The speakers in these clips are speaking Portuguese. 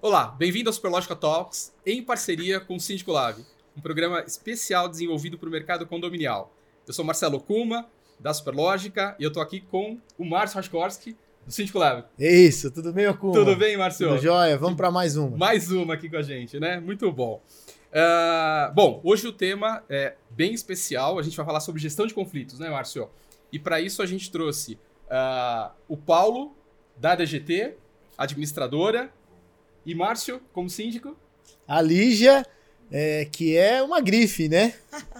Olá, bem-vindo ao Superlógica Talks, em parceria com o Síndico Lab, um programa especial desenvolvido para o mercado condominial. Eu sou Marcelo Kuma, da Superlógica, e eu estou aqui com o Márcio Raskorski, do Síndico Lab. Isso, tudo bem, Kuma? Tudo bem, Márcio? Tudo jóia, vamos para mais uma. Mais uma aqui com a gente, né? Muito bom. Uh, bom, hoje o tema é bem especial, a gente vai falar sobre gestão de conflitos, né, Márcio? E para isso a gente trouxe uh, o Paulo, da DGT, administradora, e Márcio, como síndico? A Lígia, é, que é uma grife, né?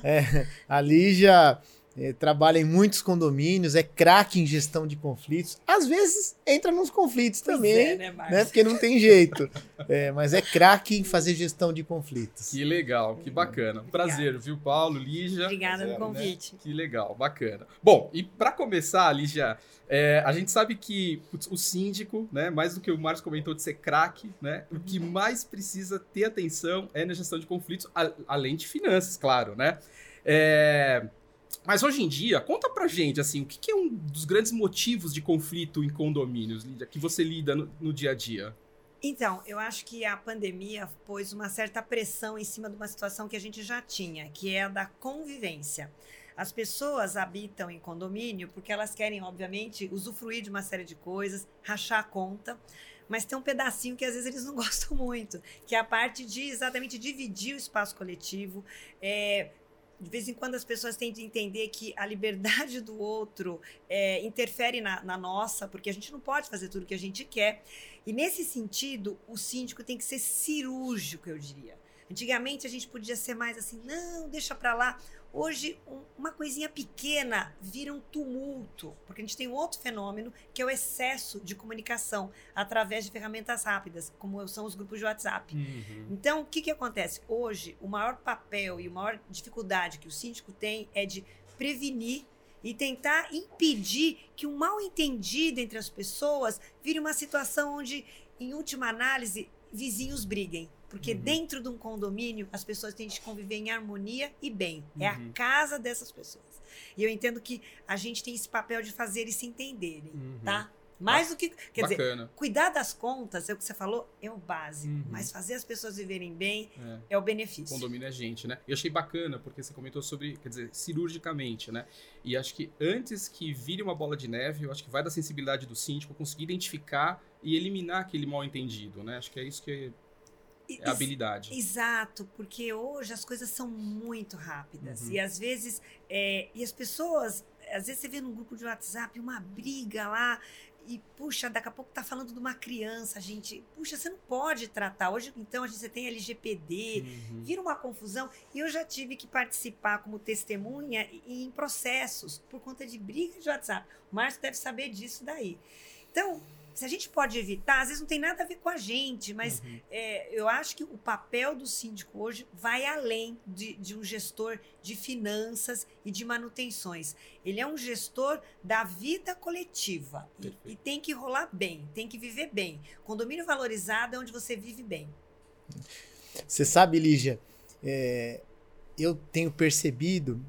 É, a Lígia é, trabalha em muitos condomínios, é craque em gestão de conflitos. Às vezes entra nos conflitos pois também, é, né, né, Porque não tem jeito. É, mas é craque em fazer gestão de conflitos. Que legal, que bacana. Prazer, viu, Paulo, Lígia? Obrigada pelo convite. Né? Que legal, bacana. Bom, e para começar, Lígia, é, a gente sabe que putz, o síndico, né, mais do que o Marcos comentou de ser craque, né, o que mais precisa ter atenção é na gestão de conflitos, a, além de finanças, claro, né? É, mas hoje em dia, conta pra gente, assim, o que, que, é um dos grandes motivos de conflito em condomínios, Lídia, que você lida no, no dia a dia? Então, eu acho que a pandemia pôs uma certa pressão em cima de uma situação que a gente já tinha, que é a da convivência. As pessoas habitam em condomínio porque elas querem, obviamente, usufruir de uma série de coisas, rachar a conta, mas tem um pedacinho que às vezes eles não gostam muito, que é a parte de exatamente dividir o espaço coletivo, é, de vez em quando as pessoas têm de entender que a liberdade do outro é, interfere na, na, nossa, porque a gente não pode fazer tudo o que a gente quer. E nesse sentido, o síndico tem que ser cirúrgico, eu diria. Antigamente a gente podia ser mais assim, não, deixa para lá. Hoje, um, uma coisinha pequena vira um tumulto, porque a gente tem um outro fenômeno que é o excesso de comunicação através de ferramentas rápidas, como são os grupos de WhatsApp. Uhum. Então, o que, que acontece? Hoje, o maior papel e a maior dificuldade que o síndico tem é de prevenir e tentar impedir que um mal entendido entre as pessoas vire uma situação onde, em última análise, vizinhos briguem. Porque uhum. dentro de um condomínio, as pessoas têm de conviver em harmonia e bem. Uhum. É a uhum. casa dessas pessoas. E eu entendo que a gente tem esse papel de fazer eles se entenderem, uhum. tá? Mais do que. Quer Bacana. dizer, cuidar das contas, é o que você falou, é o básico. Uhum. Mas fazer as pessoas viverem bem é, é o benefício. Condomínio é gente, né? Eu achei bacana, porque você comentou sobre, quer dizer, cirurgicamente, né? E acho que antes que vire uma bola de neve, eu acho que vai da sensibilidade do síndico conseguir identificar e eliminar aquele mal entendido, né? Acho que é isso que é a habilidade. Exato, porque hoje as coisas são muito rápidas. Uhum. E às vezes, é, e as pessoas, às vezes você vê num grupo de WhatsApp uma briga lá, e puxa, daqui a pouco tá falando de uma criança, gente. Puxa, você não pode tratar. Hoje, então, a gente você tem LGPD, uhum. vira uma confusão. E eu já tive que participar como testemunha em processos por conta de briga de WhatsApp. O Márcio deve saber disso daí. Então, se a gente pode evitar, às vezes não tem nada a ver com a gente, mas uhum. é, eu acho que o papel do síndico hoje vai além de, de, um gestor de finanças e de manutenções. Ele é um gestor da vida coletiva e, e, tem que rolar bem, tem que viver bem. Condomínio valorizado é onde você vive bem. Você sabe, Lígia, é, eu tenho percebido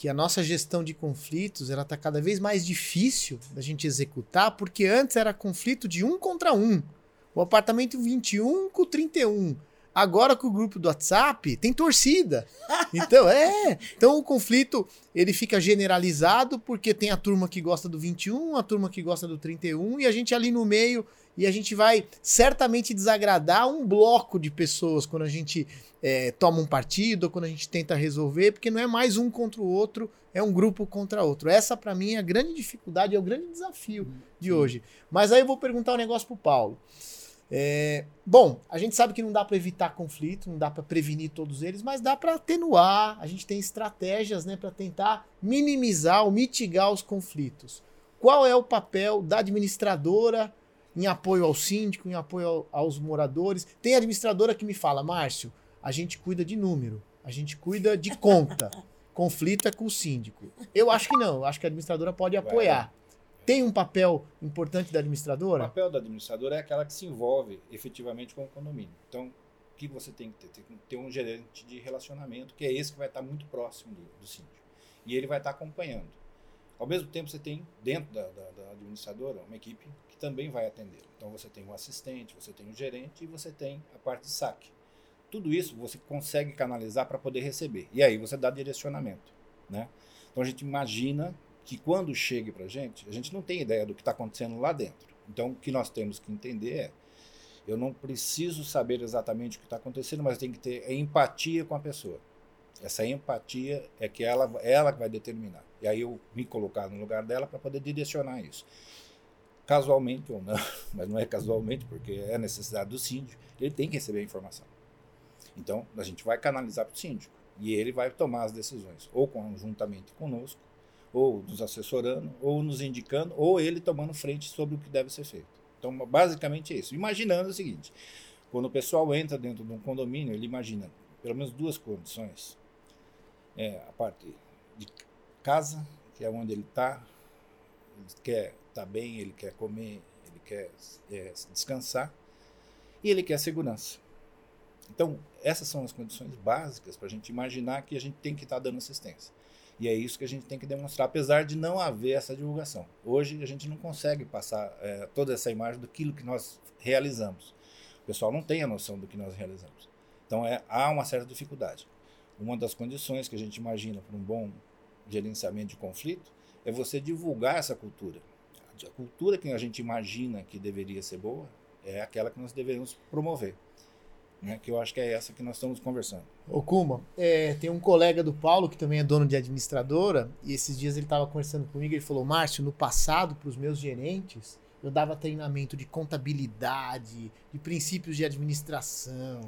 que a nossa gestão de conflitos ela está cada vez mais difícil da gente executar, porque antes era conflito de um contra um. O apartamento 21 com 31. Agora com o grupo do WhatsApp tem torcida. Então, é. Então o conflito ele fica generalizado porque tem a turma que gosta do 21, a turma que gosta do 31 e a gente ali no meio e a gente vai certamente desagradar um bloco de pessoas quando a gente é, toma um partido, quando a gente tenta resolver, porque não é mais um contra o outro, é um grupo contra outro. Essa, para mim, é a grande dificuldade, é o grande desafio de hoje. Mas aí eu vou perguntar um negócio pro Paulo. É, bom, a gente sabe que não dá para evitar conflito, não dá para prevenir todos eles, mas dá para atenuar. A gente tem estratégias, né, para tentar minimizar ou mitigar os conflitos. Qual é o papel da administradora em apoio ao síndico, em apoio aos moradores. Tem administradora que me fala, Márcio, a gente cuida de número, a gente cuida de conta. Conflito é com o síndico. Eu acho que não, eu acho que a administradora pode apoiar. Tem um papel importante da administradora? O papel da administradora é aquela que se envolve efetivamente com o condomínio. Então, o que você tem que ter? Tem que ter um gerente de relacionamento, que é esse que vai estar muito próximo do, do síndico. E ele vai estar acompanhando. Ao mesmo tempo, você tem dentro da, da, da administradora uma equipe também vai atender. Então, você tem um assistente, você tem um gerente e você tem a parte de saque. Tudo isso você consegue canalizar para poder receber. E aí você dá direcionamento. Né? Então, a gente imagina que quando chegue para a gente, a gente não tem ideia do que está acontecendo lá dentro. Então, o que nós temos que entender é eu não preciso saber exatamente o que está acontecendo, mas tem que ter empatia com a pessoa. Essa empatia é que ela, ela vai determinar. E aí eu me colocar no lugar dela para poder direcionar isso. Casualmente ou não, mas não é casualmente, porque é necessidade do síndico, ele tem que receber a informação. Então, a gente vai canalizar para o síndico. E ele vai tomar as decisões, ou conjuntamente conosco, ou nos assessorando, ou nos indicando, ou ele tomando frente sobre o que deve ser feito. Então, basicamente é isso. Imaginando o seguinte: quando o pessoal entra dentro de um condomínio, ele imagina pelo menos duas condições. É a parte de casa, que é onde ele está, quer estar tá bem, ele quer comer, ele quer é, descansar, e ele quer segurança. Então, essas são as condições básicas para a gente imaginar que a gente tem que estar tá dando assistência. E é isso que a gente tem que demonstrar, apesar de não haver essa divulgação. Hoje a gente não consegue passar é, toda essa imagem daquilo que nós realizamos. O pessoal não tem a noção do que nós realizamos. Então é, há uma certa dificuldade. Uma das condições que a gente imagina para um bom gerenciamento de conflito é você divulgar essa cultura. A cultura que a gente imagina que deveria ser boa é aquela que nós deveríamos promover né, que eu acho que é essa que nós estamos conversando. Ô Kuma, é, tem um colega do Paulo que também é dono de administradora, e esses dias ele estava conversando comigo, ele falou, Márcio, no passado, para os meus gerentes, eu dava treinamento de contabilidade, de princípios de administração,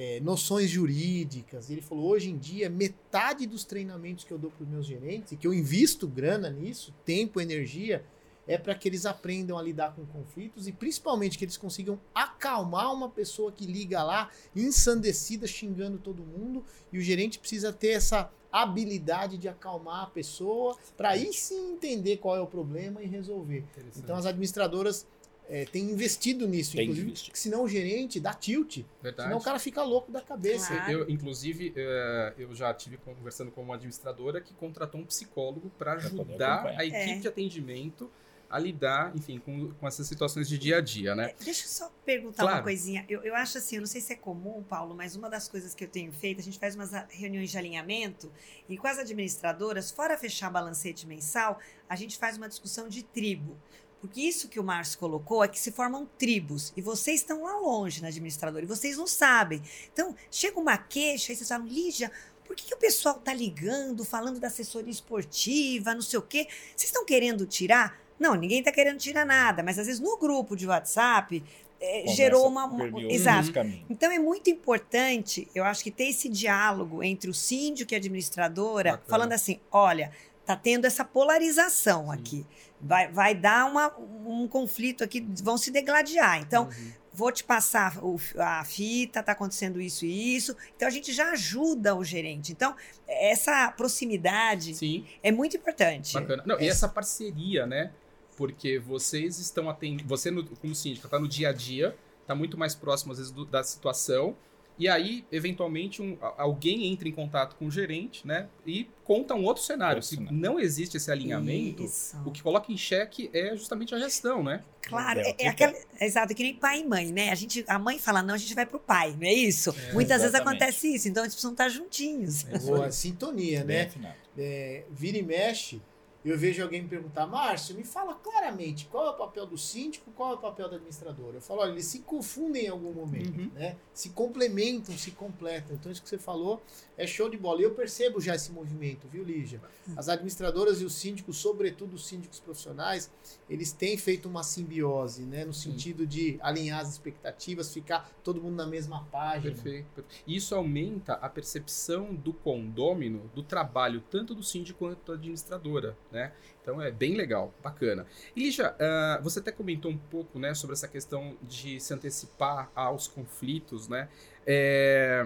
é, noções jurídicas. Ele falou, hoje em dia, metade dos treinamentos que eu dou para os meus gerentes, e que eu invisto grana nisso, tempo, energia, é para que eles aprendam a lidar com conflitos e principalmente que eles consigam acalmar uma pessoa que liga lá ensandecida, xingando todo mundo, e o gerente precisa ter essa habilidade de acalmar a pessoa para aí sim entender qual é o problema e resolver. Então as administradoras é, têm investido nisso, Tem inclusive, porque senão o gerente dá tilt. Verdade. Senão o cara fica louco da cabeça. Claro. Eu, inclusive, é, eu já tive conversando com uma administradora que contratou um psicólogo para ajudar a equipe é. de atendimento a lidar, enfim, com, com essas situações de dia a dia, né? É, deixa eu só perguntar claro. uma coisinha. Eu, eu acho assim, eu não sei se é comum, Paulo, mas uma das coisas que eu tenho feito, a gente faz umas reuniões de alinhamento e com as administradoras, fora fechar balancete mensal, a gente faz uma discussão de tribo. Porque isso que o Márcio colocou é que se formam tribos. E vocês estão lá longe na administradora e vocês não sabem. Então, chega uma queixa e vocês falam, Lígia, por que, que o pessoal está ligando, falando da assessoria esportiva, não sei o quê? Vocês estão querendo tirar? Não, ninguém está querendo tirar nada, mas às vezes no grupo de WhatsApp é, gerou uma. uma exato. Então é muito importante, eu acho que ter esse diálogo entre o síndico e a administradora, Bacana. falando assim: olha, tá tendo essa polarização Sim. aqui. Vai, vai dar uma, um conflito aqui, vão se degladiar. Então, uhum. vou te passar o, a fita, tá acontecendo isso e isso. Então, a gente já ajuda o gerente. Então, essa proximidade Sim. é muito importante. Bacana. Não, é. E essa parceria, né? porque vocês estão atendendo. Você, no, como síndica, está no dia a dia, está muito mais próximo, às vezes, do, da situação. E aí, eventualmente, um, alguém entra em contato com o gerente, né? E conta um outro cenário. Se não existe esse alinhamento, Isso. o que coloca em xeque é justamente a gestão, né? Claro, é, é aquela, exato, que nem pai e mãe, né? A, gente, a mãe fala, não, a gente vai pro pai, não é isso? É, Muitas exatamente. vezes acontece isso, então eles precisam estar juntinhos. É boa sintonia, né? É, vira e mexe, eu vejo alguém me perguntar, Márcio, me fala claramente qual é o papel do síndico, qual é o papel do administrador. Eu falo, olha, eles se confundem em algum momento, uhum. né? Se complementam, se completam. Então, isso que você falou é show de bola. E eu percebo já esse movimento, viu, Lígia? As administradoras e os síndicos, sobretudo os síndicos profissionais, eles têm feito uma simbiose, né? No sentido de alinhar as expectativas, ficar todo mundo na mesma página. Perfeito. Isso aumenta a percepção do condômino do trabalho, tanto do síndico quanto da administradora né? Então é bem legal, bacana. E Lígia, uh, você até comentou um pouco, né, sobre essa questão de se antecipar aos conflitos, né? É,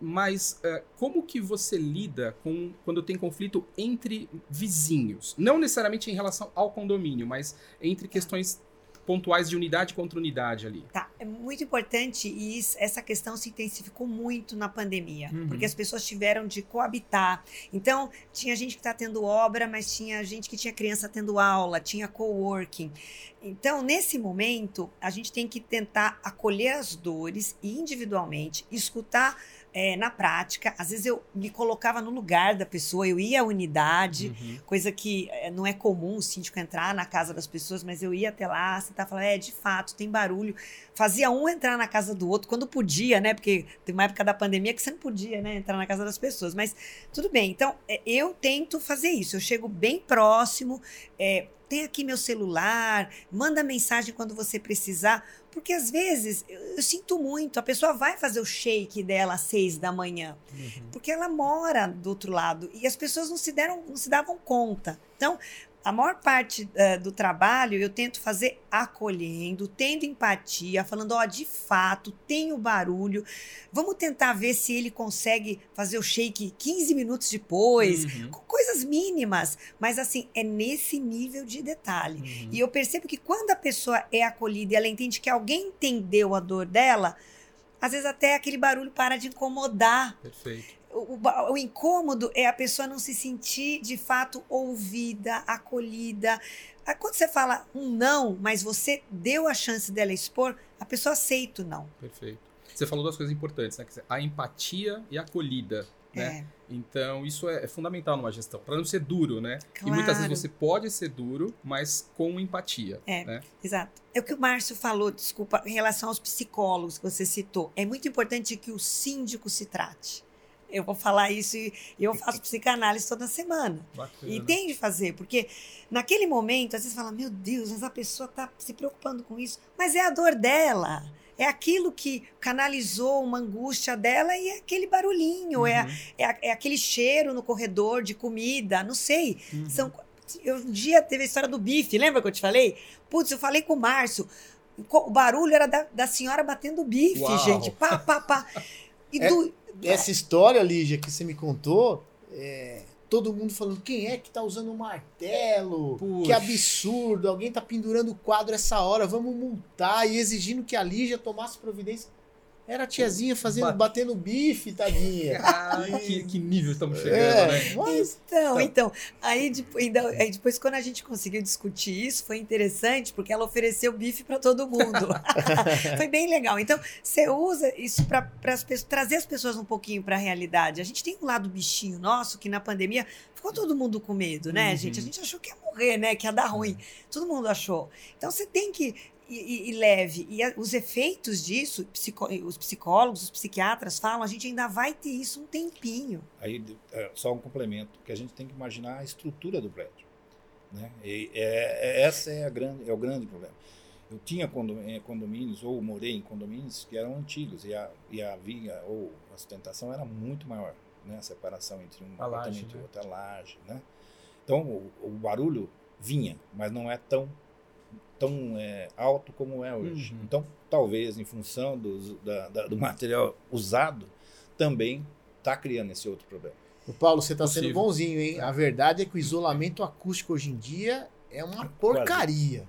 mas uh, como que você lida com quando tem conflito entre vizinhos? Não necessariamente em relação ao condomínio, mas entre questões pontuais de unidade contra unidade ali. Tá. É muito importante e isso- essa questão se intensificou muito na pandemia, Uhum. porque as pessoas tiveram de coabitar. Então, tinha gente que está tendo obra, mas tinha gente que tinha criança tendo aula, tinha coworking. Então, nesse momento, a gente tem que tentar acolher as dores e individualmente, escutar eh, na prática. Às vezes eu me colocava no lugar da pessoa, eu ia à unidade, Uhum. coisa que eh, não é comum o síndico entrar na casa das pessoas, mas eu ia até lá, sentar e falar, é, de fato, tem barulho. Fazia um entrar na casa do outro, quando podia, né? Porque tem uma época da pandemia que você não podia, né? Entrar na casa das pessoas. Mas tudo bem. Então, eh, eu tento fazer isso. Eu chego bem próximo, eh, tem aqui meu celular, manda mensagem quando você precisar. Porque às vezes eu, eu sinto muito, a pessoa vai fazer o shake dela às seis da manhã Uhum. porque ela mora do outro lado e as pessoas não se deram, não se davam conta. Então, a maior parte eh, do trabalho eu tento fazer acolhendo, tendo empatia, falando, ó, de fato, tem o barulho. Vamos tentar ver se ele consegue fazer o shake 15 minutos depois, Uhum. com coisas mínimas, mas assim, é nesse nível de detalhe. Uhum. E eu percebo que quando a pessoa é acolhida e ela entende que alguém entendeu a dor dela, às vezes até aquele barulho para de incomodar Perfeito. O, o incômodo é a pessoa não se sentir de fato ouvida, acolhida. Ah, Quando você fala um não, mas você deu a chance dela expor, a pessoa aceita o não. Perfeito. Você falou duas coisas importantes, né? A empatia e a acolhida, né? É, Então, isso é, é fundamental numa gestão, para não ser duro, né? E muitas claro. vezes você pode ser duro, mas com empatia. É. Né? Exato. É o que o Márcio falou, desculpa, em relação aos psicólogos que você citou. É muito importante que o síndico se trate. Eu vou falar isso e eu faço psicanálise toda semana. Bacana. E tem de fazer, porque naquele momento, às vezes fala, meu Deus, mas a pessoa está se preocupando com isso. Mas é a dor dela. É aquilo que canalizou uma angústia dela e é aquele barulhinho, é, Uhum. é, a- é aquele cheiro no corredor de comida, não sei. Uhum. São, eu, um dia teve a história do bife, lembra que eu te falei? Putz, eu falei com o Márcio. O barulho era da, da senhora batendo bife, Uau. gente. Pá, pá, pá. E É- do- Essa história, Lígia, que você me contou, é, todo mundo falando, quem é que tá usando um martelo? Puxa. Que absurdo, alguém tá pendurando o quadro essa hora, vamos multar e exigindo que a Lígia tomasse providência. Era a tiazinha fazendo, Bate- batendo bife, tadinha. Ah, que, que nível estamos chegando, É, né? mas Então, então, aí, depo- ainda- aí depois, quando a gente conseguiu discutir isso, foi interessante, porque ela ofereceu bife para todo mundo. foi bem legal. Então, você usa isso para trazer as pessoas um pouquinho para a realidade. A gente tem um lado bichinho nosso, que na pandemia ficou todo mundo com medo, né, Uhum. gente? A gente achou que ia morrer, né? Que ia dar ruim. Todo mundo achou. Então, você tem que e, e- leve. E a- os efeitos disso, psico- os psicólogos, os psiquiatras falam, a gente ainda vai ter isso um tempinho. Aí, é, só um complemento, que a gente tem que imaginar a estrutura do prédio. Né? E é, é- essa é, a grande, é o grande problema. Eu tinha eh, condomínios, ou morei em condomínios que eram antigos, e a, e a viga ou a sustentação era muito maior, né? a separação entre um A laje, apartamento e né? outro, a laje. Né? Então, o, o barulho vinha, mas não é tão, tão é, alto como é hoje. Uhum. Então, talvez, em função dos- da- da- do material usado, também está criando esse outro problema. O Paulo, você tá sendo bonzinho, hein? A verdade é que o isolamento acústico hoje em dia é uma porcaria.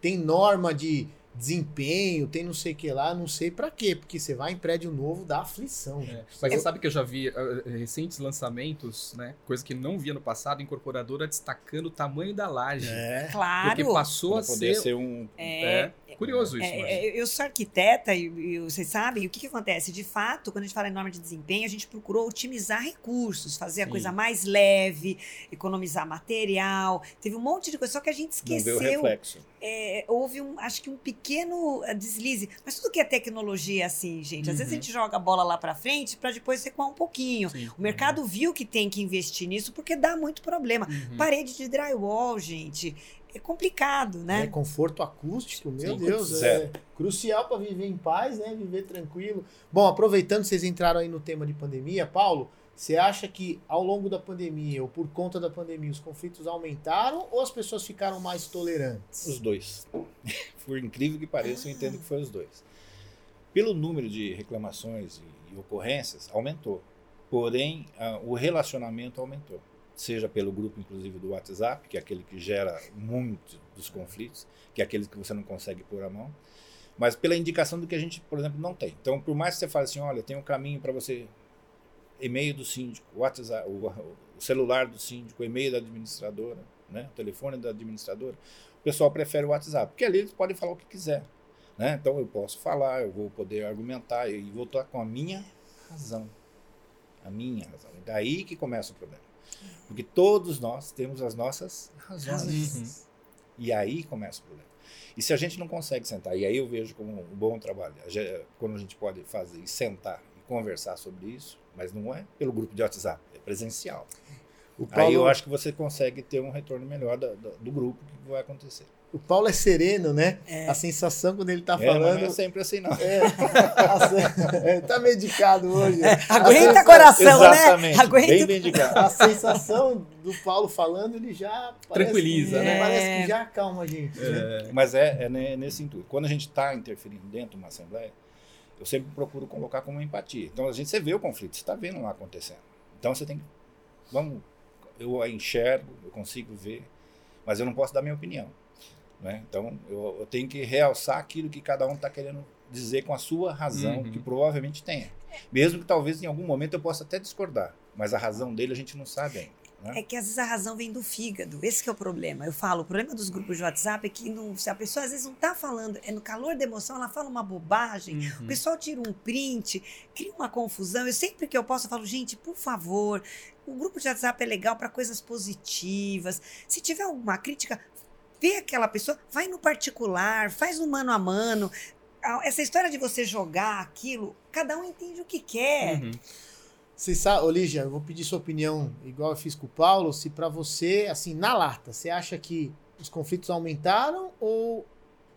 Tem norma de desempenho, tem não sei o que lá, não sei pra quê, porque você vai em prédio novo, dá aflição. É. Mas você sabe que eu já vi uh, recentes lançamentos, né? Coisa que não via no passado, incorporadora destacando o tamanho da laje. É. Claro. Porque passou a Para ser. ser um. É, É, curioso isso, É, é, eu sou arquiteta e, e vocês sabem o que, que acontece. De fato, quando a gente fala em norma de desempenho, a gente procurou otimizar recursos, fazer a Sim. coisa mais leve, economizar material. Teve um monte de coisa, só que a gente Não vê o esqueceu. reflexo. é, houve um, acho que um pequeno eh, deslize. Mas tudo que é tecnologia é assim, gente. Às vezes a Uhum. gente joga a bola lá pra frente para depois recuar um pouquinho. Sim. O mercado viu que tem que investir nisso porque dá muito problema. Uhum. Parede de drywall, gente. É complicado, É, né? conforto acústico, meu Sim, Deus, é crucial para viver em paz, né? Viver tranquilo. Bom, aproveitando que vocês entraram aí no tema de pandemia, Paulo, você acha que ao longo da pandemia ou por conta da pandemia os conflitos aumentaram ou as pessoas ficaram mais tolerantes? Os dois. Por incrível que pareça, eu entendo que foi os dois. Pelo número de reclamações e, ocorrências, aumentou. Porém, o relacionamento aumentou. Seja pelo grupo, inclusive, do WhatsApp, que é aquele que gera muito dos conflitos, que é aquele que você não consegue pôr a mão. Mas pela indicação do que a gente, por exemplo, não tem. Então, por mais que você fale assim, olha, tem um caminho para você, e-mail do síndico, WhatsApp, o, celular do síndico, e-mail da administradora, né, o telefone da administradora, o pessoal prefere o WhatsApp, porque ali eles podem falar o que quiser. Né? Então eu posso falar, eu vou poder argumentar e vou estar com a minha razão. A minha razão. E daí que começa o problema. Porque todos nós temos as nossas razões. Uhum. E aí começa o problema. E se a gente não consegue sentar, e aí eu vejo como um bom trabalho, quando a gente pode fazer e sentar e conversar sobre isso, mas não é pelo grupo de WhatsApp, é presencial. Paulo... Aí eu acho que você consegue ter um retorno melhor do, do, do grupo que vai acontecer. O Paulo é sereno, né? É. A sensação quando ele tá é, falando. Não é sempre assim, não. É, é tá medicado hoje. É, aguenta sensa... coração, né? Exatamente, né? Aguenta. Bem medicado. A sensação do Paulo falando, ele já. Tranquiliza, parece, né? Parece que já acalma a gente. Né? Mas é, nesse intuito. Quando a gente está interferindo dentro de uma assembleia, eu sempre procuro colocar como empatia. Então a gente você vê o conflito, você está vendo lá acontecendo. Então você tem que. Vamos. Eu enxergo, eu consigo ver, mas eu não posso dar minha opinião. Né? Então, eu, eu, tenho que realçar aquilo que cada um está querendo dizer com a sua razão, uhum. que provavelmente tenha. Mesmo que talvez em algum momento eu possa até discordar, mas a razão dele a gente não sabe ainda. Né? É que às vezes a razão vem do fígado. Esse é o problema. Eu falo, o problema dos grupos de WhatsApp é que não, se a pessoa às vezes não está falando, é no calor da emoção, ela fala uma bobagem, uhum. o pessoal tira um print, cria uma confusão. Eu sempre que eu posso, eu falo, gente, por favor, o grupo de WhatsApp é legal para coisas positivas. Se tiver alguma crítica, vê aquela pessoa, vai no particular, faz no mano a mano. Essa história de você jogar aquilo, cada um entende o que quer. Uhum. Você sabe, Olígia, eu vou pedir sua opinião, igual eu fiz com o Paulo, se para você, assim, na lata, você acha que os conflitos aumentaram ou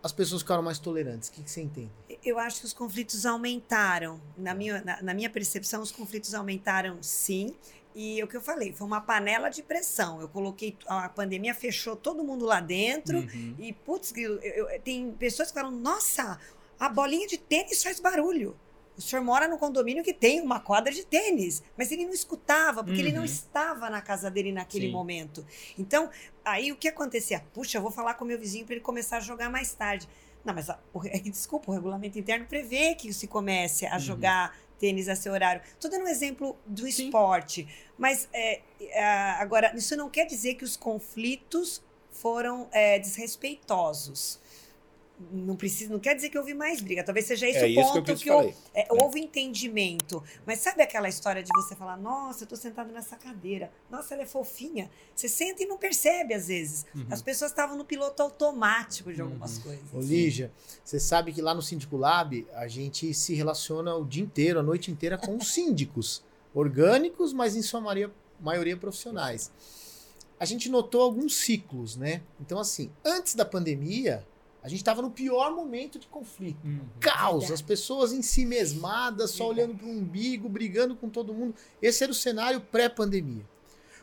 as pessoas ficaram mais tolerantes? O que, que você entende? Eu acho que os conflitos aumentaram. Na minha, na, na minha percepção, os conflitos aumentaram sim. E o que eu falei, foi uma panela de pressão. Eu coloquei, a pandemia fechou todo mundo lá dentro. Uhum. E, putz, eu, eu, tem pessoas que falam: nossa, a bolinha de tênis faz barulho. O senhor mora no condomínio que tem uma quadra de tênis, mas ele não escutava, porque uhum. ele não uhum. estava na casa dele naquele Sim. momento. Então, aí o que acontecia? Puxa, eu vou falar com meu vizinho para ele começar a jogar mais tarde. Não, mas o, é desculpa, o regulamento interno prevê que se comece a uhum. jogar tênis a seu horário. Estou dando um exemplo do Sim. esporte. Mas é, é, agora, isso não quer dizer que os conflitos foram é, desrespeitosos. Não precisa, não quer dizer que houve mais briga. Talvez seja esse é o ponto que, que houve, é, houve entendimento. Mas sabe aquela história de você falar, nossa, eu estou sentado nessa cadeira, nossa, ela é fofinha. Você senta e não percebe às vezes. Uhum. As pessoas estavam no piloto automático de algumas uhum. coisas. Ô, Lígia, você sabe que lá no Síndico Lab a gente se relaciona o dia inteiro, a noite inteira com os síndicos orgânicos, mas em sua maioria, maioria profissionais. A gente notou alguns ciclos, né? Então, assim, antes da pandemia, a gente estava no pior momento de conflito. Uhum. Caos, as pessoas em si mesmadas, só olhando para o umbigo, brigando com todo mundo. Esse era o cenário pré-pandemia.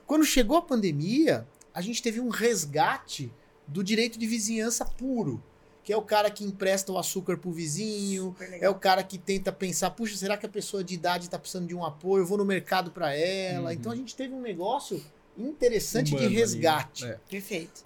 Quando chegou a pandemia, a gente teve um resgate do direito de vizinhança puro que é o cara que empresta o açúcar pro vizinho, é o cara que tenta pensar, puxa, será que a pessoa de idade tá precisando de um apoio? Eu vou no mercado para ela. Uhum. Então a gente teve um negócio interessante Humano de resgate. É. Perfeito.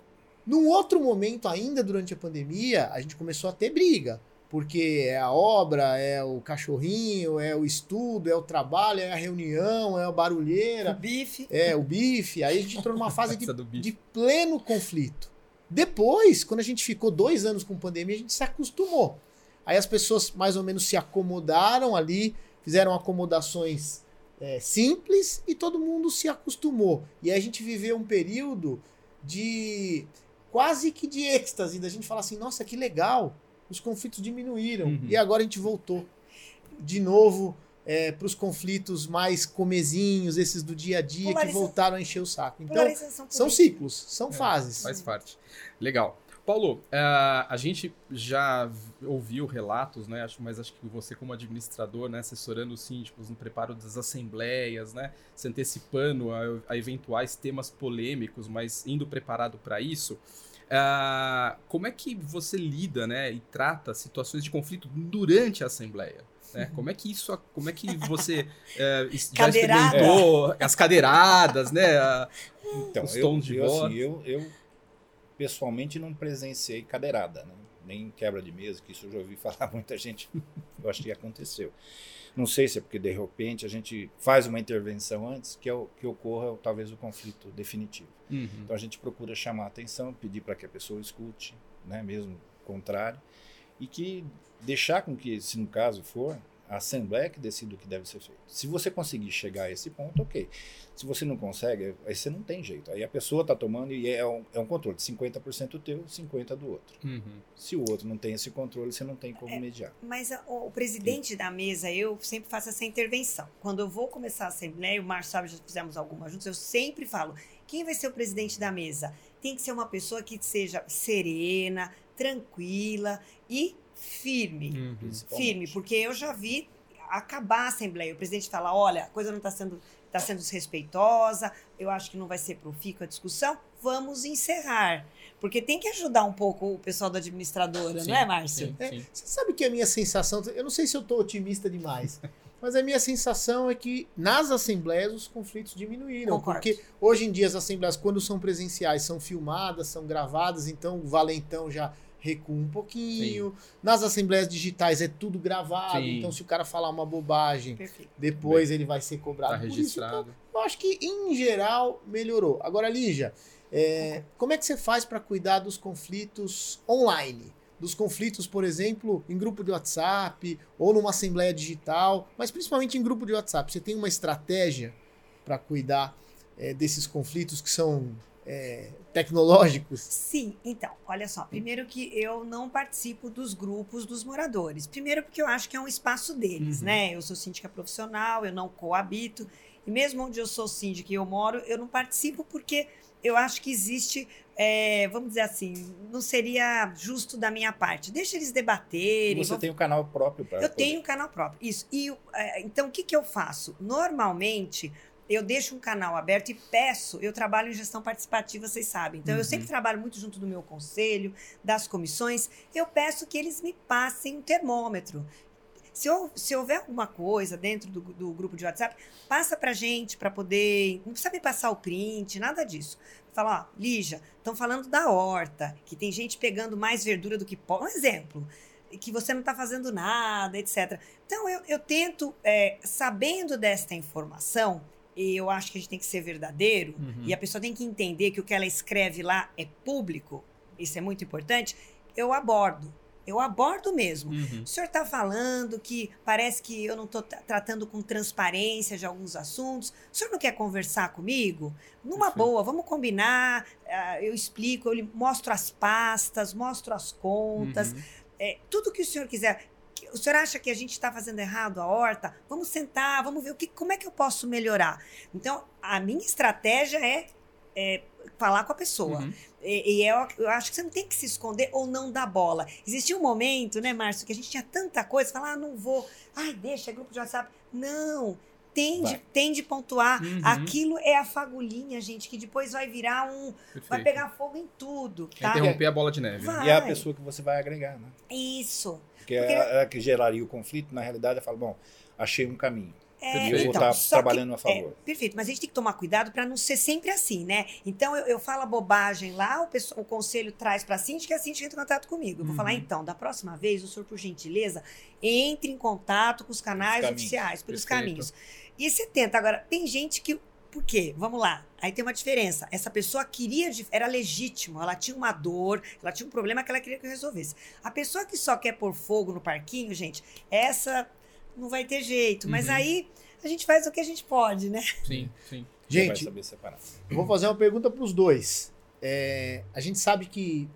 Num outro momento ainda durante a pandemia, a gente começou a ter briga. Porque é a obra, é o cachorrinho, é o estudo, é o trabalho, é a reunião, é a barulheira. O bife. É, o bife. Aí a gente entrou numa fase de, de pleno conflito. Depois, quando a gente ficou dois anos com pandemia, a gente se acostumou. Aí as pessoas mais ou menos se acomodaram ali, fizeram acomodações é, simples e todo mundo se acostumou. E aí a gente viveu um período de quase que de êxtase, da gente falar assim, nossa, que legal, os conflitos diminuíram. Uhum. E agora a gente voltou de novo é, para os conflitos mais comezinhos, esses do dia a dia, que voltaram a encher o saco. Então, são ciclos, são é, fases. Faz parte. Legal. Paulo, uh, a gente já ouviu relatos, né? Acho, mas acho que você, como administrador, né, assessorando os síndicos no preparo das assembleias, né, se antecipando a, a eventuais temas polêmicos, mas indo preparado para isso. Uh, como é que você lida, né, e trata situações de conflito durante a assembleia? Né? Como é que isso, como é que você é, já experimentou as cadeiradas, né? A, então, os tons eu, de eu, voz? Assim, eu, eu pessoalmente não presenciei cadeirada, né? nem quebra de mesa, que isso eu já ouvi falar muita gente, eu acho que aconteceu. Não sei se é porque de repente a gente faz uma intervenção antes que, o, que ocorra talvez o conflito definitivo. Uhum. Então a gente procura chamar a atenção, pedir para que a pessoa escute, né, mesmo contrário, e que deixar com que, se no caso for, a Assembleia que decida o que deve ser feito. Se você conseguir chegar a esse ponto, ok. Se você não consegue, aí você não tem jeito. Aí a pessoa está tomando e é um, é um controle. 50% teu, 50% do outro. Uhum. Se o outro não tem esse controle, você não tem como É, mediar. Mas a- o, presidente da mesa, eu sempre faço essa intervenção. Quando eu vou começar a assembleia, o Márcio sabe, já fizemos algumas juntas, eu sempre falo: quem vai ser o presidente da mesa? Tem que ser uma pessoa que seja serena, tranquila e firme. Uhum. Firme, porque eu já vi acabar a assembleia. O presidente fala: olha, a coisa não está sendo, tá sendo desrespeitosa, eu acho que não vai ser profícua a discussão, vamos encerrar. Porque tem que ajudar um pouco o pessoal da administradora, Sim, não é, Márcio? sim, É, sim. Você sabe que a minha sensação, eu não sei se eu estou otimista demais, mas a minha sensação é que nas assembleias os conflitos diminuíram. Concordo. Porque hoje em dia as assembleias, quando são presenciais, são filmadas, são gravadas, então o valentão já recua um pouquinho. Nas assembleias digitais é tudo gravado, Sim. então se o cara falar uma bobagem, Perfeito. depois ele vai ser cobrado Tá por isso. registrado. Então, eu acho que em geral melhorou. Agora, Lígia, é, como é que você faz para cuidar dos conflitos online? Dos conflitos, por exemplo, em grupo de WhatsApp ou numa assembleia digital, mas principalmente em grupo de WhatsApp. Você tem uma estratégia para cuidar é, desses conflitos que são é, tecnológicos? Sim, então, olha só. Primeiro que eu não participo dos grupos dos moradores. Primeiro porque eu acho que é um espaço deles, Uhum. né? Eu sou síndica profissional, eu não coabito. E mesmo onde eu sou síndica e eu moro, eu não participo porque eu acho que existe, é, vamos dizer assim, não seria justo da minha parte. Deixa eles debaterem. você vão- tem um canal próprio para. eu tenho um canal próprio. Isso. E é, então o que, que eu faço? Normalmente eu deixo um canal aberto e peço. Eu trabalho em gestão participativa, vocês sabem. Então eu Uhum. sempre trabalho muito junto do meu conselho, das comissões. Eu peço que eles me passem um termômetro. Se, hou- se houver alguma coisa dentro do, do grupo de WhatsApp, passa pra gente para poder. Não precisa me passar o print, nada disso. Fala, ó, Lígia, estão falando da horta, que tem gente pegando mais verdura do que pó. Um exemplo que você não está fazendo nada, etc. Então, eu, eu tento, é, sabendo desta informação, eu acho que a gente tem que ser verdadeiro, Uhum. e a pessoa tem que entender que o que ela escreve lá é público, isso é muito importante, eu abordo. Eu abordo mesmo. Uhum. O senhor está falando que parece que eu não estou tratando com transparência de alguns assuntos. O senhor não quer conversar comigo? Numa Perfeito. boa, vamos combinar. ah, eu explico, eu lhe mostro as pastas, mostro as contas Uhum. é, tudo que o senhor quiser. O senhor acha que a gente está fazendo errado a horta? Vamos sentar, vamos ver o que, como é que eu posso melhorar. Então, a minha estratégia é, é falar com a pessoa. Uhum. E, e eu, eu acho que você não tem que se esconder ou não dar bola. Existia um momento, né, Márcio, que a gente tinha tanta coisa, falar, ah, não vou, ai, deixa, é grupo de WhatsApp. Não, tem de, Vai. tem de pontuar. Uhum. Aquilo é a fagulhinha, gente, que depois vai virar um. Vai Perfeito. pegar fogo em tudo, tá? Interromper a bola de neve. Vai. E é a pessoa que você vai agregar, né? Isso. Porque, Porque- é a que geraria o conflito, na realidade, eu falo, bom, achei um caminho. É, E eu vou então, estar só que- trabalhando a favor. É, perfeito, mas a gente tem que tomar cuidado para não ser sempre assim, né? Então eu, eu falo a bobagem lá, o, pessoal- o conselho traz para a síndica e a síndica entra em contato comigo. Eu vou Uhum. falar, então, da próxima vez, o senhor, por gentileza, entre em contato com os canais oficiais, pelos Perfeito. caminhos. E você tenta. Agora, tem gente que. Por quê? Vamos lá. Aí tem uma diferença. Essa pessoa queria, era legítimo, ela tinha uma dor, ela tinha um problema que ela queria que eu resolvesse. A pessoa que só quer pôr fogo no parquinho, gente, essa não vai ter jeito. Mas Uhum. aí a gente faz o que a gente pode, né? Sim, sim. Gente, saber separar. Eu vou fazer uma pergunta para os dois. É, a gente sabe que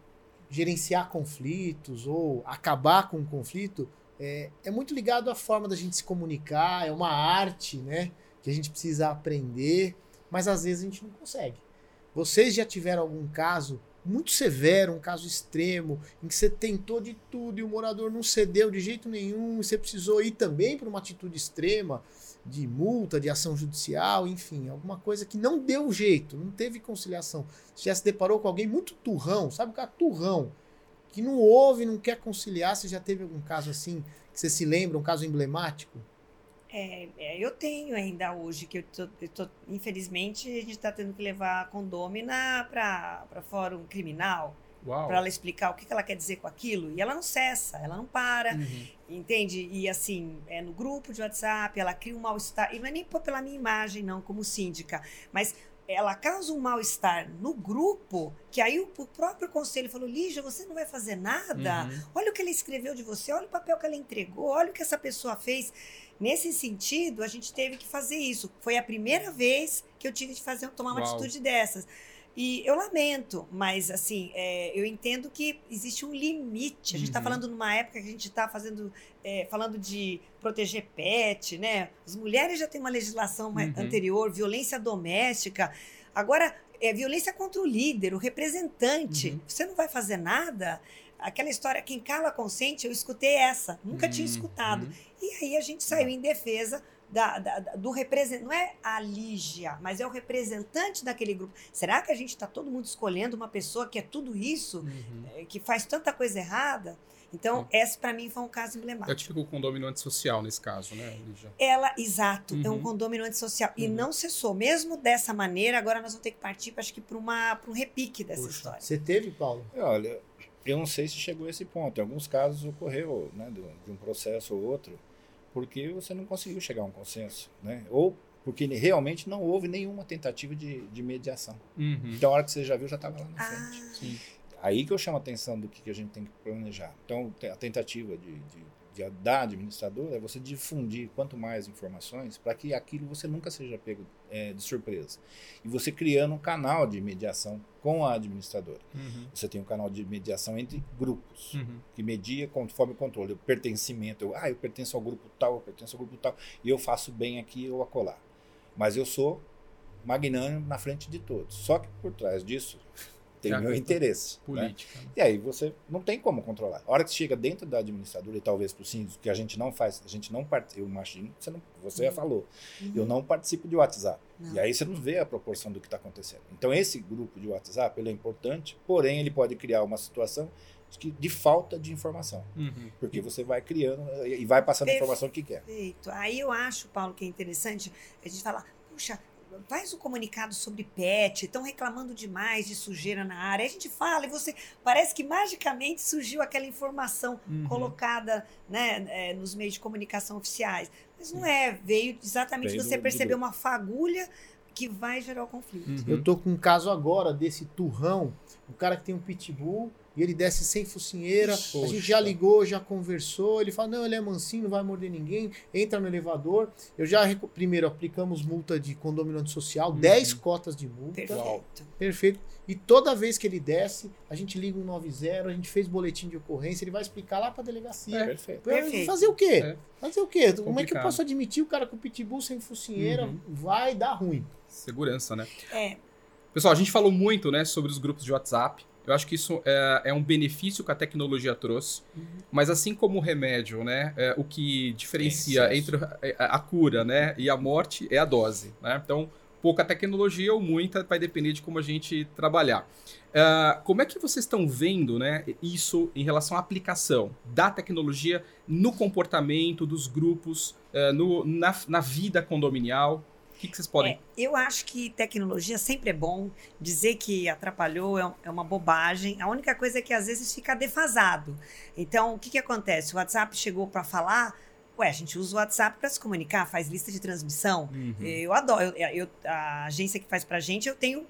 gerenciar conflitos ou acabar com um conflito é, é muito ligado à forma da gente se comunicar, é uma arte, né? Que a gente precisa aprender, mas às vezes a gente não consegue. Vocês já tiveram algum caso muito severo, um caso extremo, em que você tentou de tudo e o morador não cedeu de jeito nenhum, e você precisou ir também para uma atitude extrema, de multa, de ação judicial, enfim, alguma coisa que não deu jeito, não teve conciliação. Você já se deparou com alguém muito turrão, sabe o cara turrão, que não ouve, não quer conciliar, você já teve algum caso assim, que você se lembra, um caso emblemático? É, é, eu tenho ainda hoje, que eu tô, eu tô- infelizmente, a gente está tendo que levar a condômina para fórum criminal. Para ela explicar o que que ela quer dizer com aquilo. E ela não cessa, ela não para, Uhum. entende? E assim, é no grupo de WhatsApp, ela cria um mal-estar. E não é nem pela minha imagem, não, como síndica, mas ela causa um mal-estar no grupo, que aí o, próprio conselho falou: Lígia, você não vai fazer nada. Uhum. Olha o que ele escreveu de você, olha o papel que ela entregou, olha o que essa pessoa fez. Nesse sentido, a gente teve que fazer isso. Foi a primeira vez que eu tive de fazer, tomar uma Uau. atitude dessas. E eu lamento, mas assim, é, eu entendo que existe um limite. A gente está Uhum. falando numa época que a gente está fazendo, é, falando de proteger pet, né? As mulheres já têm uma legislação Uhum. anterior, violência doméstica. Agora, é violência contra o líder, o representante. Uhum. Você não vai fazer nada? Aquela história, quem cala consente, eu escutei essa, nunca tinha Uhum. escutado. E aí a gente saiu em defesa da, da- da- do representante. Não é a Lígia, mas é o representante daquele grupo. Será que a gente está todo mundo escolhendo uma pessoa que é tudo isso, Uhum. eh, que faz tanta coisa errada? Então, Sim. esse para mim foi um caso É o emblemático. típico condomínio antissocial nesse caso, né, Lígia? Ela, exato, é um Uhum. condômino antissocial. E Uhum. não cessou. Mesmo dessa maneira, agora nós vamos ter que partir, acho que, para um repique dessa Puxa. história. Você teve, Paulo? Olha, eu não sei se chegou a esse ponto. Em alguns casos ocorreu né, do- de um processo ou outro, porque você não conseguiu chegar a um consenso, né? Ou porque realmente não houve nenhuma tentativa de, de mediação. Uhum. Então a hora que você já viu, já estava lá na Ah, frente. Sim. Aí que eu chamo a atenção do que, que a gente tem que planejar. Então, a tentativa de, de, de da administradora é você difundir quanto mais informações para que aquilo você nunca seja pego é, de surpresa. E você criando um canal de mediação com a administradora. Uhum. Você tem um canal de mediação entre grupos, Uhum. que media conforme o controle, o pertencimento. Eu, ah, eu pertenço ao grupo tal, eu pertenço ao grupo tal, e eu faço bem aqui ou acolá. Mas eu sou magnânimo na frente de todos. Só que por trás disso tem o meu interesse. né? Política. né? E aí você não tem como controlar. A hora que chega dentro da administradora e talvez para o síndico, que a gente não faz, a gente não participa, eu imagino, você, não, você já Uhum. falou, uhum. eu não participo de WhatsApp. Não. E aí você não vê a proporção do que está acontecendo. Então esse grupo de WhatsApp ele é importante, porém ele pode criar uma situação de, de falta de informação. Uhum. Porque você vai criando e vai passando a informação que quer. Perfeito. Aí eu acho, Paulo, que é interessante a gente falar, puxa, faz um comunicado sobre pet, estão reclamando demais de sujeira na área. A gente fala e você parece que magicamente surgiu aquela informação Uhum. colocada né, é, nos meios de comunicação oficiais. Mas não é, veio exatamente Veio você do- do perceber grupo. uma fagulha que vai gerar o conflito. Uhum. Eu tô com um caso agora desse turrão, um cara que tem um pitbull e ele desce sem focinheira. A Poxa. gente já ligou, já conversou. Ele fala: não, ele é mansinho, não vai morder ninguém. Entra no elevador. Eu já, recu- primeiro, aplicamos multa de condomínio antissocial, Uhum. 10 cotas de multa. Perfeito. Perfeito. E toda vez que ele desce, a gente liga um 90, a gente fez boletim de ocorrência, ele vai explicar lá pra delegacia. É. Perfeito. Perfeito. Fazer o quê? É. Fazer o quê? Como é que eu posso admitir o cara com pitbull sem focinheira Uhum. vai dar ruim? Segurança, né? É, Pessoal, a gente falou muito, né, sobre os grupos de WhatsApp. Eu acho que isso é, é um benefício que a tecnologia trouxe. Mas assim como o remédio, né, é, o que diferencia Tem entre a, a cura, né, e a morte é a dose, né? Então, pouca tecnologia ou muita vai depender de como a gente trabalhar. Ah, como é que vocês estão vendo, né, isso em relação à aplicação da tecnologia no comportamento dos grupos, eh, no, na, na vida condominial? O que, que vocês podem É, eu acho que tecnologia sempre é bom. Dizer que atrapalhou é, é uma bobagem. A única coisa é que às vezes fica defasado. Então, o que, que acontece? O WhatsApp chegou para falar. Ué, a gente usa o WhatsApp para se comunicar, faz lista de transmissão. Uhum. Eu adoro. Eu, eu- a agência que faz pra gente, eu tenho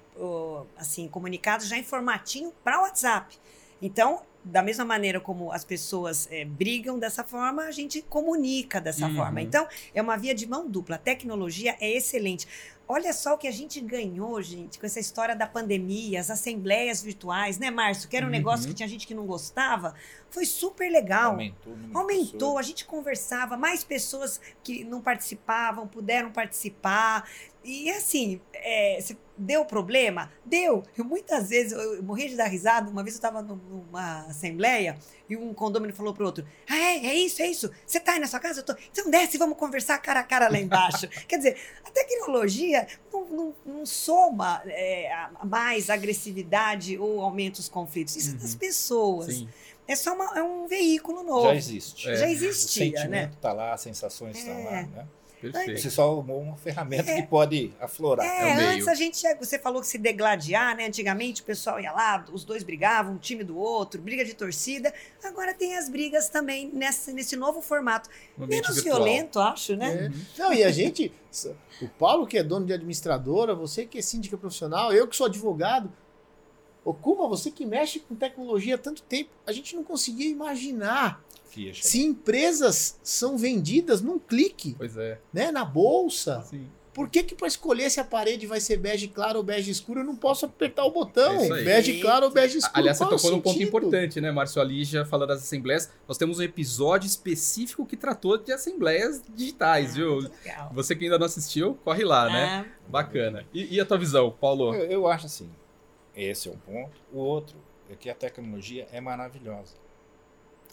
assim comunicados já em formatinho para WhatsApp. Então, da mesma maneira como as pessoas eh, brigam dessa forma, a gente comunica dessa Uhum. forma. Então, é uma via de mão dupla. A tecnologia é excelente. Olha só o que a gente ganhou, gente, com essa história da pandemia, as assembleias virtuais, né, Márcio? Que era um Uhum. negócio que tinha gente que não gostava. Foi super legal. Aumentou. Aumentou, pessoas. a gente conversava, mais pessoas que não participavam puderam participar. E assim, é, deu problema? Deu. Eu muitas vezes, eu, morria de dar risada. Uma vez eu estava numa assembleia e um condômino falou pro outro: Ah, é, é isso, é isso. Você tá aí na sua casa? Eu tô. Então desce, vamos conversar cara a cara lá embaixo. Quer dizer, a tecnologia não, não- não soma é, mais agressividade ou aumenta os conflitos. Isso é das Uhum. pessoas. Sim. É só uma- é um veículo novo. Já existe. É. Já O existia, né? sentimento está lá, as sensações estão É. lá. Né? Perfeito. Você só arrumou uma ferramenta É. que pode aflorar. É, É antes a gente, você falou que se degladiar, né? Antigamente o pessoal ia lá, os dois brigavam, um time do outro, briga de torcida. Agora tem as brigas também nesse, nesse novo formato. Um Menos virtual. violento, acho, né? É. Não, e a gente, o Paulo que é dono de administradora, você que é síndica profissional, eu que sou advogado, o Kuma, você que mexe com tecnologia há tanto tempo, a gente não conseguia imaginar Que ia chegar. se empresas são vendidas num clique, Pois é. né, na bolsa. Sim. Por que que para escolher se a parede vai ser bege claro ou bege escuro, eu não posso apertar o botão, É bege claro ou bege escuro? Aliás, você Qual é tocou num ponto importante, né, Márcio Alígia, falando das assembleias. Nós temos um episódio específico que tratou de assembleias digitais, viu? Muito legal. Você que ainda não assistiu, corre lá, né? Ah, Bacana. E, e a tua visão, Paulo? Eu, eu acho assim, esse é um ponto. O outro é que a tecnologia é maravilhosa.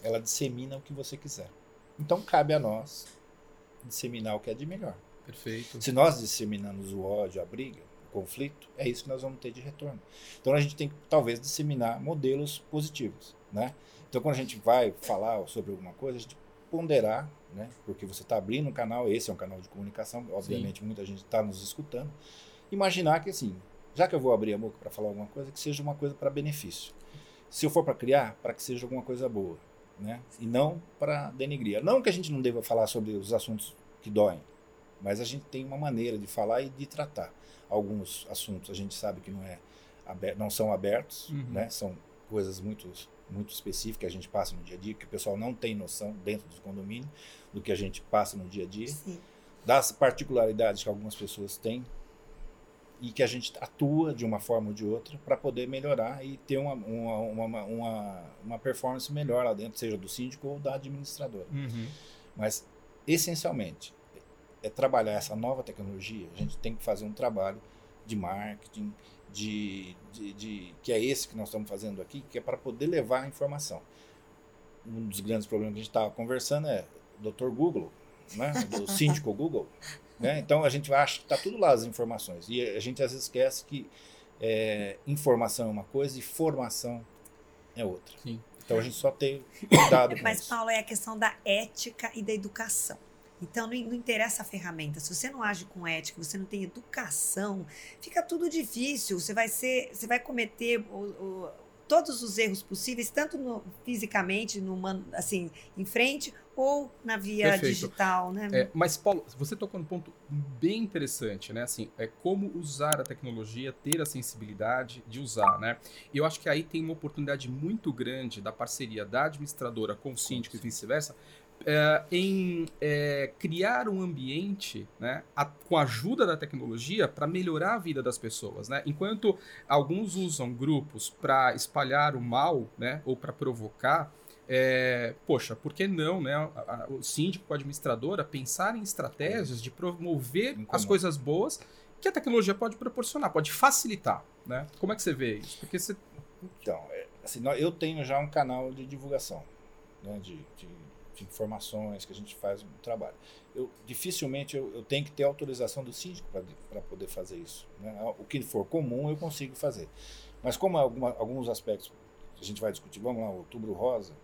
Ela dissemina o que você quiser. Então cabe a nós disseminar o que é de melhor. Perfeito. Se nós disseminamos o ódio, a briga, o conflito, é isso que nós vamos ter de retorno. Então a gente tem que talvez disseminar modelos positivos, né? Então quando a gente vai falar sobre alguma coisa, a gente ponderar, né? Porque você está abrindo um canal, esse é um canal de comunicação, obviamente muita gente está nos escutando. Imaginar que assim, já que eu vou abrir a boca para falar alguma coisa, que seja uma coisa para benefício. Se eu for para criar, para que seja alguma coisa boa, né? E não para denigrir. Não que a gente não deva falar sobre os assuntos que doem, mas a gente tem uma maneira de falar e de tratar. Alguns assuntos a gente sabe que não é não são abertos, Uhum. né? São coisas muito muito específicas que a gente passa no dia a dia, que o pessoal não tem noção dentro do condomínio do que a gente passa no dia a dia sim. das particularidades que algumas pessoas têm e que a gente atua de uma forma ou de outra para poder melhorar e ter uma, uma, uma, uma, uma performance melhor lá dentro, seja do síndico ou da administradora. Uhum. Mas, essencialmente, é trabalhar essa nova tecnologia. A gente tem que fazer um trabalho de marketing, de, de, de- que é esse que nós estamos fazendo aqui, que é para poder levar a informação. Um dos grandes problemas que a gente estava conversando é o Dr. Google, né? do síndico Google. Né? Então, a gente acha que está tudo lá as informações. E a gente às vezes esquece que é, informação é uma coisa e formação é outra. Sim. Então, a gente só tem cuidado com Mas, isso. Paulo, é a questão da ética e da educação. Então, não, não interessa a ferramenta. Se você não age com ética, você não tem educação, fica tudo difícil. Você vai ser, você vai cometer o- o- todos os erros possíveis, tanto no- fisicamente, no, assim, em frente, ou na via Perfeito. digital, né? É, mas, Paulo, você tocou num ponto bem interessante, né? Assim, é como usar a tecnologia, ter a sensibilidade de usar, né? E eu acho que aí tem uma oportunidade muito grande da parceria da administradora com o síndico e vice-versa, é, em é, criar um ambiente, né, a- com a ajuda da tecnologia para melhorar a vida das pessoas, né? Enquanto alguns usam grupos para espalhar o mal, né, ou para provocar, é, poxa, por que não, né? a- a- o síndico, a administradora, pensar em estratégias de promover Em as coisas boas que a tecnologia pode proporcionar, pode facilitar, né? Como é que você vê isso? Porque você Então, é, assim, eu tenho já um canal de divulgação, né, de, de- de informações que a gente faz um trabalho. Eu, dificilmente eu, eu tenho que ter autorização do síndico para poder fazer isso. né? O que for comum eu consigo fazer. Mas como é alguma- alguns aspectos que a gente vai discutir, vamos lá, outubro rosa,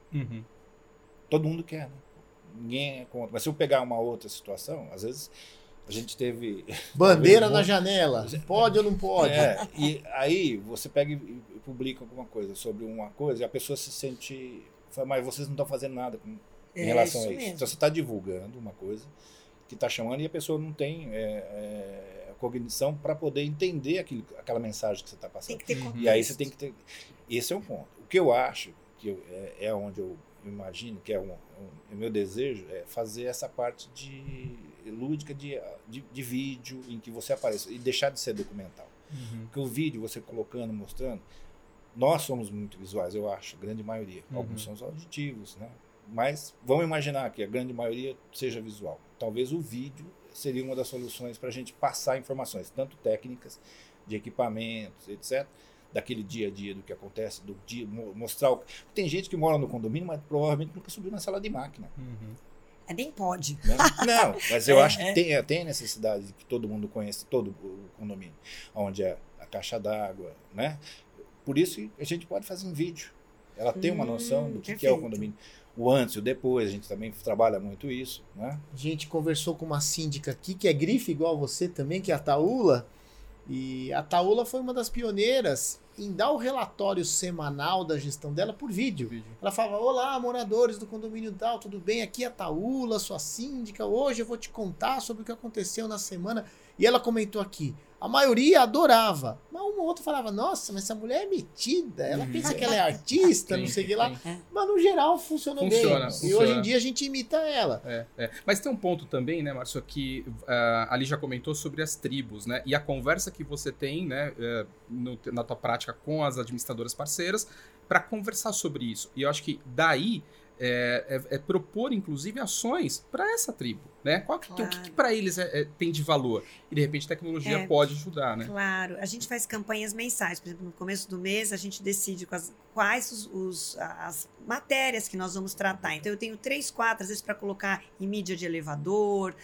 todo mundo quer, né? Ninguém é contra. Mas se eu pegar uma outra situação, às vezes a gente teve Bandeira na janela. Pode ou não pode? É, e aí você pega e e publica alguma coisa sobre uma coisa e a pessoa se sente. Mas vocês não estão fazendo nada com, em É relação isso a isso. mesmo. Então você está divulgando uma coisa que está chamando e a pessoa não tem é, é, cognição para poder entender aquilo, aquela mensagem que você está Tem passando. que ter Uhum. contexto. E aí você tem que ter. Esse é um ponto. O que eu acho, que eu- é, é onde eu imagino, que é um, um- o meu desejo, é fazer essa parte de lúdica de, de, de vídeo em que você apareça e deixar de ser documental. Porque o vídeo, você colocando, mostrando, nós somos muito visuais, eu acho, a grande maioria. Uhum. Alguns são auditivos, né? Mas vamos imaginar que a grande maioria seja visual. Talvez o vídeo seria uma das soluções para a gente passar informações, tanto técnicas, de equipamentos, etc., daquele dia a dia do que acontece, do dia, mo- mostrar. O... Tem gente que mora no condomínio, mas provavelmente nunca subiu na sala de máquina. É, nem pode. né? Não, mas eu É, acho que é. tem, tem necessidade de que todo mundo conheça todo o condomínio, onde é a caixa d'água, né? Por isso que a gente pode fazer em vídeo. Ela tem uma Hum, noção do que, que é o condomínio. O antes e o depois, a gente também trabalha muito isso, né? A gente conversou com uma síndica aqui, que é grife igual você também, que é a Taula. E a Taula foi uma das pioneiras em dar o relatório semanal da gestão dela por vídeo. Ela falava: Olá, moradores do condomínio tal, tudo bem? Aqui é a Taula, sua síndica. Hoje eu vou te contar sobre o que aconteceu na semana. E ela comentou aqui: a maioria adorava, mas um ou outro falava: Nossa, mas essa mulher é metida, ela Uhum. pensa que ela é artista, não sei o que lá. Mas no geral funcionou Funciona, bem. E funciona. hoje em dia a gente imita ela. É, é. Mas tem um ponto também, né, Márcio, que ah, ali já comentou sobre as tribos, né? E a conversa que você tem, né, eh, no- na tua prática com as administradoras parceiras, para conversar sobre isso. E eu acho que daí é, é- é propor, inclusive, ações para essa tribo, né? Qual que, O que, Claro. para eles é- é- tem de valor? E de repente a tecnologia É. pode ajudar, né? Claro, a gente faz campanhas mensais. Por exemplo, no começo do mês a gente decide quais, quais os, os- as matérias que nós vamos tratar. Então eu tenho três, quatro, às vezes para colocar em mídia de elevador,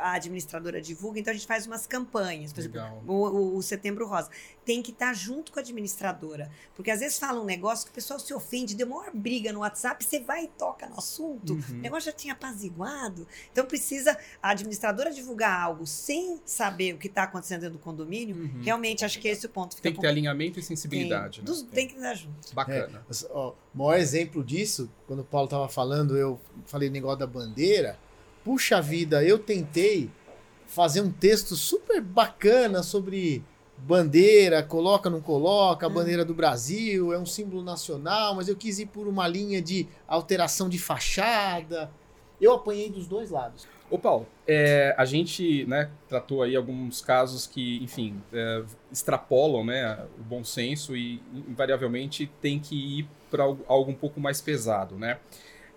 a administradora divulga, então a gente faz umas campanhas. Por exemplo, Legal. o, o- o Setembro Rosa. Tem que estar junto com a administradora. Porque às vezes fala um negócio que o pessoal se ofende, deu maior briga no WhatsApp, você vai e toca no assunto. Uhum. O negócio já tinha apaziguado. Então precisa a administradora divulgar algo sem saber o que está acontecendo dentro do condomínio. Uhum. Realmente, acho que esse é o ponto. Fica Tem que ter alinhamento e sensibilidade, tem, né? dos- tem que dar junto. Bacana. Mas, ó, o maior exemplo disso, quando o Paulo tava falando, eu falei negócio da bandeira. Puxa vida, eu tentei fazer um texto super bacana sobre bandeira, coloca, não coloca, a Hum. bandeira do Brasil, é um símbolo nacional, mas eu quis ir por uma linha de alteração de fachada. Eu apanhei dos dois lados. Ô Paulo, é, a gente né, tratou aí alguns casos que, enfim, é, extrapolam né, o bom senso e invariavelmente tem que ir para algo, um pouco mais pesado, né?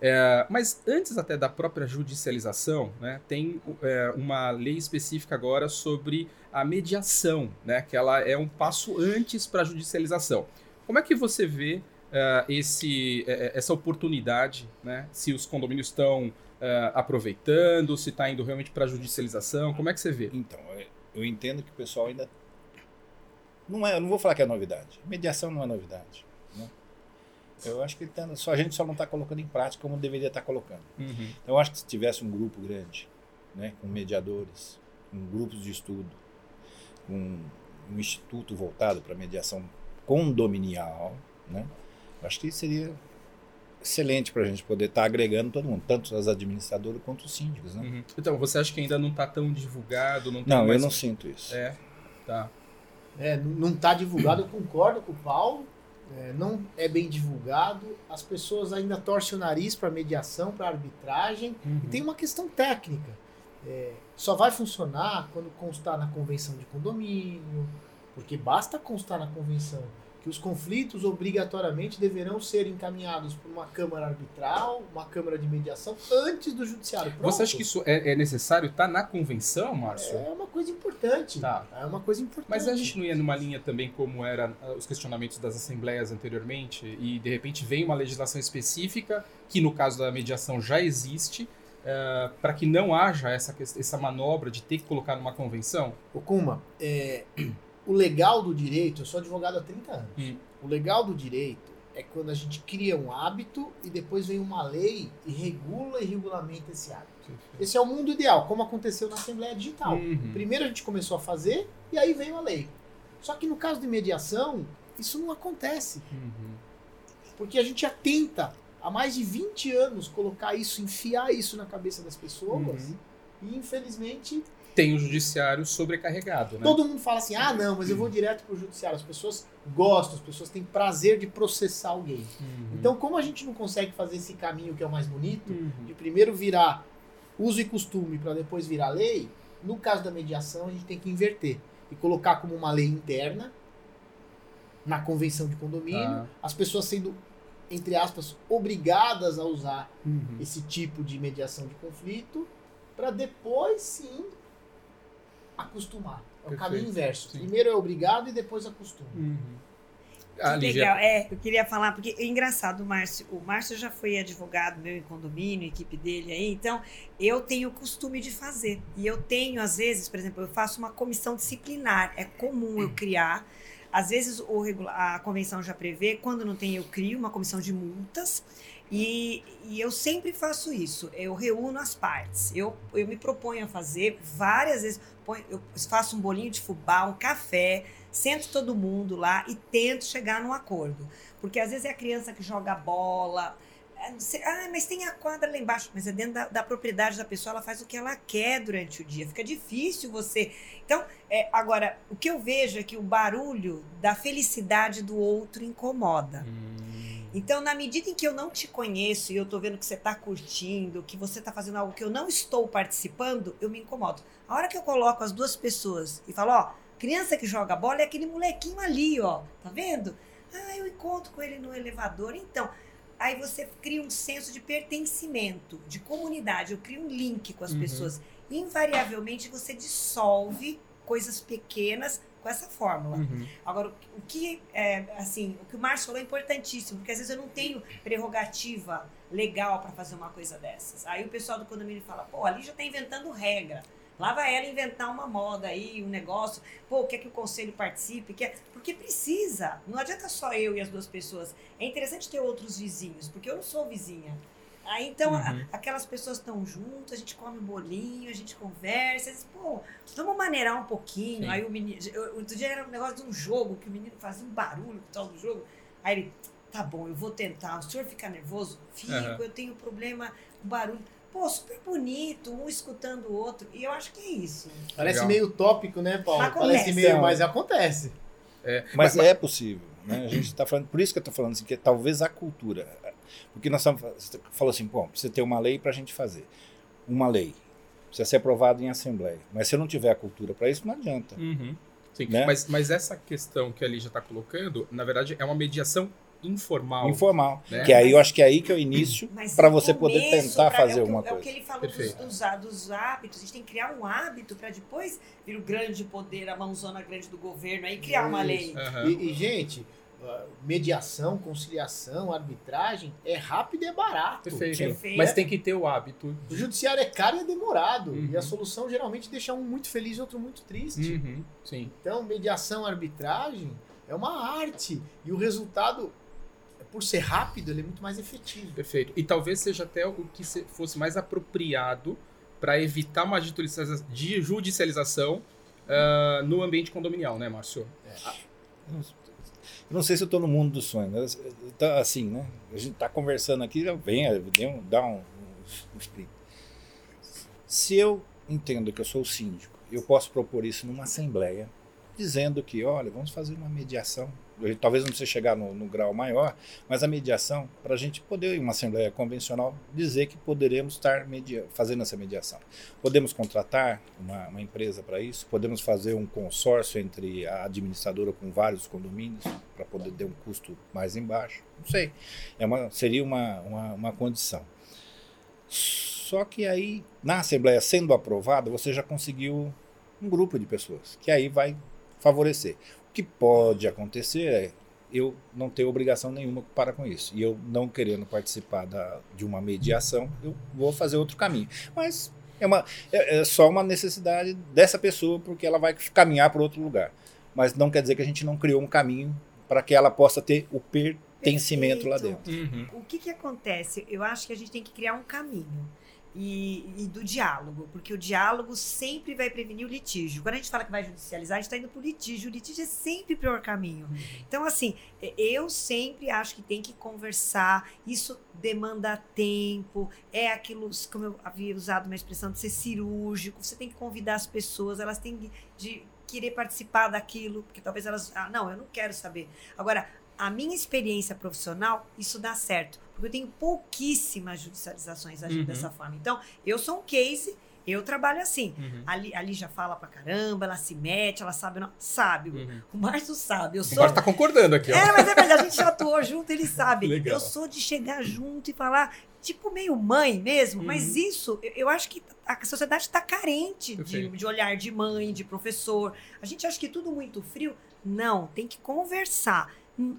É, mas antes até da própria judicialização, né, tem é, uma lei específica agora sobre a mediação, né, que ela é um passo antes para a judicialização. Como é que você vê é, esse, é, essa oportunidade, né, se os condomínios estão é, aproveitando, se está indo realmente para judicialização? Como é que você vê? Então, é, eu entendo que o pessoal ainda. Não é, eu não vou falar que é novidade. Mediação não é novidade. Né? Eu acho que tá- só a gente só não está colocando em prática como deveria estar colocando. Uhum. Então, eu acho que se tivesse um grupo grande, né, com mediadores, com grupos de estudo, com um instituto voltado para mediação condominial, né, eu acho que seria excelente para a gente poder estar agregando todo mundo, tanto as administradoras quanto os síndicos. Né? Uhum. Então, você acha que ainda não está tão divulgado? Não, tem Não, eu mais- não sinto isso. É, tá. É, não está divulgado, eu concordo com o Paulo. é, não é bem divulgado. As pessoas ainda torcem o nariz para mediação, para arbitragem. Uhum. E tem uma questão técnica. É, só vai funcionar quando constar na convenção de condomínio, porque basta constar na convenção que os conflitos obrigatoriamente deverão ser encaminhados por uma câmara arbitral, uma câmara de mediação, antes do judiciário. Pronto. Você acha que isso é, é necessário estar na convenção, Márcio? é uma coisa importante? Tá. É uma coisa importante. Mas a gente não ia numa linha também como era ah, os questionamentos das assembleias anteriormente e de repente vem uma legislação específica que no caso da mediação já existe para que não haja essa, essa manobra de ter que colocar numa convenção? Ô Kuma, é, o legal do direito, eu sou advogado há 30 anos. Hum. O legal do direito é quando a gente cria um hábito e depois vem uma lei e regula e regulamenta esse hábito. Esse é o mundo ideal, como aconteceu na Assembleia Digital. Uhum. Primeiro a gente começou a fazer e aí veio a lei. Só que no caso de mediação, isso não acontece. Uhum. Porque a gente já tenta há mais de 20 anos colocar isso, enfiar isso na cabeça das pessoas. Uhum. E infelizmente Tem o judiciário sobrecarregado, né? Todo mundo fala assim: ah, não, mas eu vou direto pro judiciário. As pessoas gostam, as pessoas têm prazer de processar alguém. Uhum. Então, como a gente não consegue fazer esse caminho que é o mais bonito, Uhum. de primeiro virar uso e costume para depois virar lei, no caso da mediação a gente tem que inverter e colocar como uma lei interna na convenção de condomínio, Tá. as pessoas sendo entre aspas obrigadas a usar Uhum. esse tipo de mediação de conflito para depois sim acostumar. É o Perfeito, caminho inverso. sim. Primeiro é obrigado e depois acostuma. Uhum. Ah, legal. É, eu queria falar, porque é engraçado, o Márcio. O Márcio já foi advogado meu em condomínio, equipe dele aí, então eu tenho o costume de fazer. E eu tenho, às vezes, por exemplo, eu faço uma comissão disciplinar. É comum eu criar Às vezes o a convenção já prevê, quando não tem, eu crio uma comissão de multas. E, e eu sempre faço isso. Eu reúno as partes. Eu, eu me proponho a fazer várias vezes. Eu faço um bolinho de fubá, um café, sento todo mundo lá e tento chegar num acordo. Porque às vezes é a criança que joga bola. Sei, Ah, mas tem a quadra lá embaixo. Mas é dentro da, da propriedade da pessoa, ela faz o que ela quer durante o dia. Fica difícil você. Então, é, agora, o que eu vejo é que o barulho da felicidade do outro incomoda. Então, na medida em que eu não te conheço e eu tô vendo que você tá curtindo, que você tá fazendo algo que eu não estou participando, eu me incomodo. A hora que eu coloco as duas pessoas e falo, ó, criança que joga bola é aquele molequinho ali, ó, tá vendo? Ah, eu encontro com ele no elevador. Então, aí você cria um senso de pertencimento, de comunidade, eu crio um link com as Uhum. pessoas. Invariavelmente você dissolve coisas pequenas com essa fórmula. Uhum. Agora, o que- é assim, o que o Márcio falou é importantíssimo, porque às vezes eu não tenho prerrogativa legal para fazer uma coisa dessas. Aí o pessoal do condomínio fala, pô, ali já tá inventando regra. Lá vai ela inventar uma moda aí, um negócio. Pô, quer que o conselho participe? Quer... Porque precisa. Não adianta só eu e as duas pessoas. É interessante ter outros vizinhos, porque eu não sou vizinha. Aí então a- Uhum. aquelas pessoas estão juntas, a gente come um bolinho, a gente conversa, diz, pô, vamos maneirar um pouquinho. Sim. Aí o menino. eu- Outro dia era um negócio de um jogo, que o menino fazia um barulho com o tal do jogo. Aí ele, tá bom, eu vou tentar. O senhor fica nervoso? Fico, Aham. eu tenho problema com barulho. Pô, super bonito, um escutando o outro. E eu acho que é isso. Parece Legal. meio utópico, né, Paulo? Mas Parece acontece. meio, mas acontece. Mas é possível. Né? A gente está falando, por isso que eu estou falando assim, que talvez a cultura. Porque nós estamos. Você falou assim, bom, precisa ter uma lei para a gente fazer. Uma lei. Precisa ser aprovada em assembleia. Mas se eu não tiver a cultura para isso, não adianta. Uhum. Sim. Né? Mas, mas essa questão que a Lígia está colocando, na verdade, é uma mediação informal. Informal. Né? Que aí eu acho que é aí que é o início para você poder começo, tentar pra- fazer é o que- alguma É o coisa. que ele falou dos, dos, dos hábitos. A gente tem que criar um hábito para depois vir o grande poder, a mãozona grande do governo, aí criar uma lei. Aham. E, e, gente, ah, mediação, conciliação, arbitragem é rápido e é barato. Perfeito. Perfeito. Mas tem que ter o hábito. O judiciário é caro e é demorado. Uhum. E a solução geralmente deixa um muito feliz e outro muito triste. Uhum. Sim. Então, mediação, arbitragem é uma arte. E o resultado, por ser rápido, ele é muito mais efetivo. Perfeito. E talvez seja até o que se- fosse mais apropriado para evitar uma judicialização ah, no ambiente condominial, né, Márcio? Eu não sei se eu estou no mundo dos sonhos. mas, tá assim, né? A gente está conversando aqui, já vem, um- dá um, um, um split. Se eu entendo que eu sou o síndico, eu posso propor isso numa assembleia, dizendo que, olha, vamos fazer uma mediação. Talvez não precise chegar no, no grau maior, mas a mediação, para a gente poder, em uma assembleia convencional, dizer que poderemos estar media fazendo essa mediação. Podemos contratar uma, uma empresa para isso, podemos fazer um consórcio entre a administradora com vários condomínios para poder ter um custo mais embaixo. Não sei. É uma, seria uma, uma, uma condição. Só que aí, na Assembleia sendo aprovada, você já conseguiu um grupo de pessoas, que aí vai favorecer. O que pode acontecer é eu não ter obrigação nenhuma para com isso. E eu não querendo participar da, de uma mediação, eu vou fazer outro caminho. Mas é, uma, é, é só uma necessidade dessa pessoa, porque ela vai caminhar para outro lugar. Mas não quer dizer que a gente não criou um caminho para que ela possa ter o pertencimento lá Perfeito. dentro. Uhum. O que, que acontece? Eu acho que a gente tem que criar um caminho. E, e do diálogo, porque o diálogo sempre vai prevenir o litígio. Quando a gente fala que vai judicializar, a gente está indo para o litígio. O litígio é sempre o pior caminho. Então, assim, eu sempre acho que tem que conversar. Isso demanda tempo. É aquilo, como eu havia usado uma expressão, de ser cirúrgico. Você tem que convidar as pessoas, elas têm de, de querer participar daquilo, porque talvez elas. Ah, não, eu não quero saber. Agora, a minha experiência profissional, isso dá certo. Porque eu tenho pouquíssimas judicializações agindo Uhum. dessa forma. Então, eu sou um case, eu trabalho assim. Uhum. Ali, ali já fala pra caramba, ela se mete, ela sabe. Não, sabe, Uhum. o Márcio sabe. Eu O sou. Márcio tá concordando aqui, ó. É, mas é verdade, a gente já atuou junto, ele sabe. Legal. Eu sou de chegar junto e falar, tipo, meio mãe mesmo, mas Uhum. isso, eu, eu acho que a sociedade está carente de, de olhar de mãe, de professor. A gente acha que tudo muito frio. Não, tem que conversar.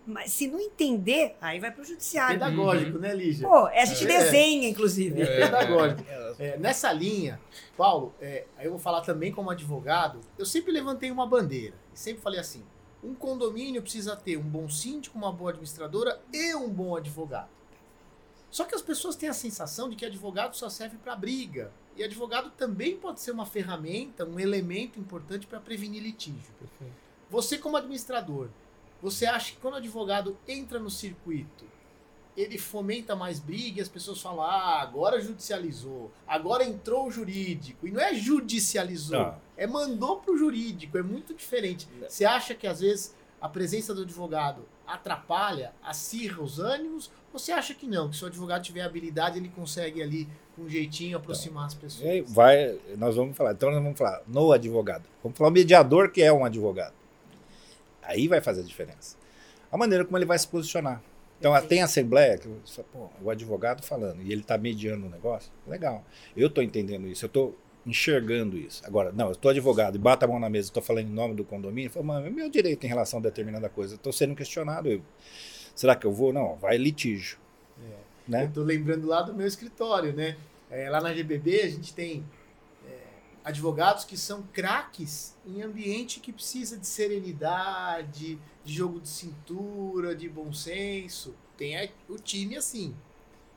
Mas se não entender, aí vai pro judiciário. Pedagógico, né, Lígia? Pô, a gente É. desenha, inclusive. É pedagógico. É, nessa linha, Paulo, é, aí eu vou falar também como advogado, eu sempre levantei uma bandeira. E sempre falei assim: Um condomínio precisa ter um bom síndico, uma boa administradora e um bom advogado. Só que as pessoas têm a sensação de que advogado só serve para briga. E advogado também pode ser uma ferramenta, um elemento importante para prevenir litígio. Perfeito. Você, como administrador, você acha que quando o advogado entra no circuito, ele fomenta mais briga e as pessoas falam: ah, agora judicializou, agora entrou o jurídico. E não é judicializou, Não. é mandou pro jurídico, é muito diferente. Você acha que às vezes a presença do advogado atrapalha, acirra os ânimos? Ou você acha que não, que se o advogado tiver habilidade, ele consegue ali, com um jeitinho, aproximar as pessoas? Aí vai, nós vamos falar. Então nós vamos falar no advogado. Vamos falar o mediador que é um advogado. Aí vai fazer a diferença. A maneira como ele vai se posicionar. Então Perfeito. tem assembleia que fala, pô, o advogado falando e ele está mediando o negócio. Legal. Eu estou entendendo isso, eu estou enxergando isso. Agora, não, eu estou advogado e bato a mão na mesa, estou falando em nome do condomínio, falo, mano, é meu direito em relação a determinada coisa. Estou sendo questionado. eu- será que eu vou? Não, vai litígio. Né? Eu tô lembrando lá do meu escritório, né? É, lá na GBB a gente tem é, advogados que são craques em ambiente que precisa de serenidade, de jogo de cintura, de bom senso. Tem o time assim.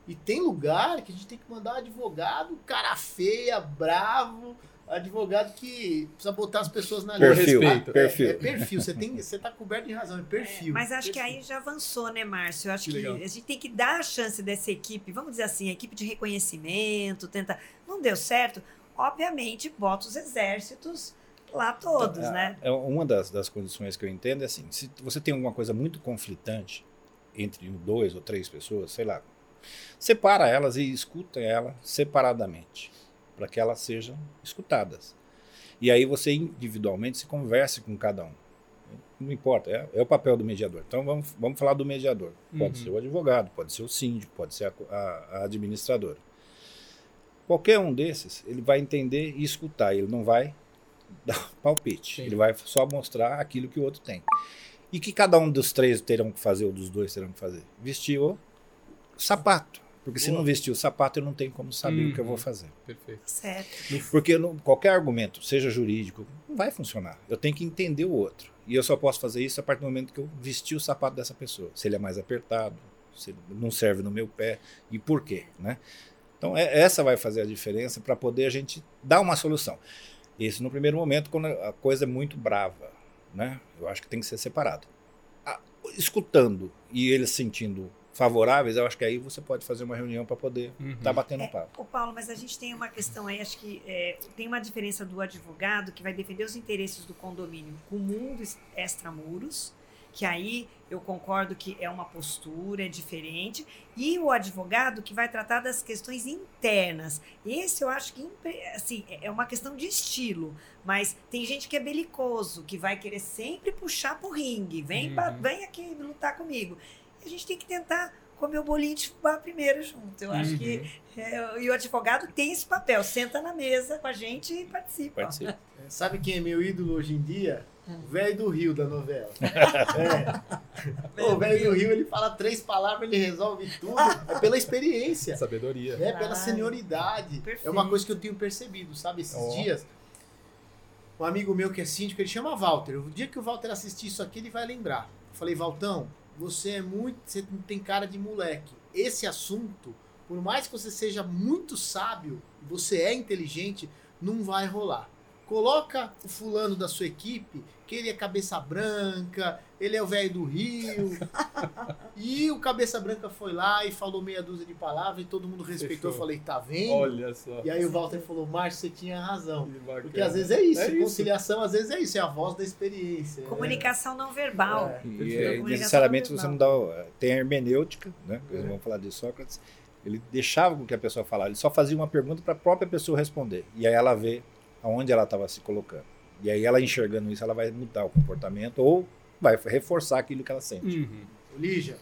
E tem lugar que a gente tem que mandar advogado, cara feia, bravo, advogado que precisa botar as pessoas na Perfil, linha. respeito. É, perfil. é perfil. Você, tem, você tá coberto de razão, é perfil. Mas acho que Perfil. aí já avançou, né, Márcio? Eu acho Que que, a gente tem que dar a chance dessa equipe, vamos dizer assim, a equipe de reconhecimento, tenta. Não deu certo? Obviamente, bota os exércitos lá todos, Então, é- né? É uma das, das condições que eu entendo é assim: se você tem alguma coisa muito conflitante entre dois ou três pessoas, sei lá, separa elas e escuta ela separadamente, para que elas sejam escutadas. E aí você individualmente se converse com cada um. Não importa, é, é o papel do mediador. Então vamos, vamos falar do mediador. Pode Uhum. ser o advogado, pode ser o síndico, pode ser a, a- a administradora. Qualquer um desses, ele vai entender e escutar, ele não vai dar palpite. Sim. Ele vai só mostrar aquilo que o outro tem. E que cada um dos três terão que fazer, ou dos dois terão que fazer? Vestir o sapato. Porque se Boa. não vestir o sapato, eu não tenho como saber o que eu Uhum. vou fazer. Perfeito. Certo. Porque no- qualquer argumento, seja jurídico, não vai funcionar. Eu tenho que entender o outro. E eu só posso fazer isso a partir do momento que eu vestir o sapato dessa pessoa. Se ele é mais apertado, se ele não serve no meu pé e por quê, né? Então é- essa vai fazer a diferença para poder a gente dar uma solução. Isso no primeiro momento quando a coisa é muito brava, né? Eu acho que tem que ser separado. Ah, escutando e eles sentindo favoráveis, eu acho que aí você pode fazer uma reunião para poder Uhum. estar batendo É, papo. Ô Paulo, mas a gente tem uma questão aí, acho que é, tem uma diferença do advogado que vai defender os interesses do condomínio com o mundo extramuros, que aí eu concordo que é uma postura, é diferente, e o advogado que vai tratar das questões internas. Esse eu acho que assim, é uma questão de estilo, mas tem gente que é belicoso, que vai querer sempre puxar pro ringue, vem, pra- Uhum. vem aqui lutar comigo. A gente tem que tentar comer o bolinho de fubá primeiro junto. Eu acho que Uhum. é, e o advogado tem esse papel, senta na mesa com a gente e participa. Participa. É, Sabe quem é meu ídolo hoje em dia? O velho do Rio da novela. É. O velho do Rio, ele fala três palavras, ele resolve tudo. É pela experiência. Sabedoria. É pela senioridade. É Perfeito. uma coisa que eu tenho percebido, sabe? Esses Ó. dias, um amigo meu que é síndico, ele chama Walter. O dia que o Walter assistir isso aqui, ele vai lembrar. Eu falei, Valtão, você é muito. Você tem cara de moleque. Esse assunto, por mais que você seja muito sábio, você é inteligente, não vai rolar. Coloca o fulano da sua equipe, que ele é cabeça branca, ele é o velho do Rio. e o cabeça branca foi lá e falou meia dúzia de palavras e todo mundo respeitou. Eu Fechou. falei, tá vendo? Olha só. E aí o Walter falou, Márcio, você tinha razão. Porque às vezes é isso, É isso. conciliação às vezes é isso, é a voz da experiência. Comunicação não verbal. É. E é, necessariamente não você não dá. Tem a hermenêutica, né? É. Vamos falar de Sócrates. Ele deixava com que a pessoa falasse, ele só fazia uma pergunta para a própria pessoa responder. E aí ela vê aonde ela estava se colocando. E aí ela enxergando isso, ela vai mudar o comportamento ou vai reforçar aquilo que ela sente. Uhum. Lígia,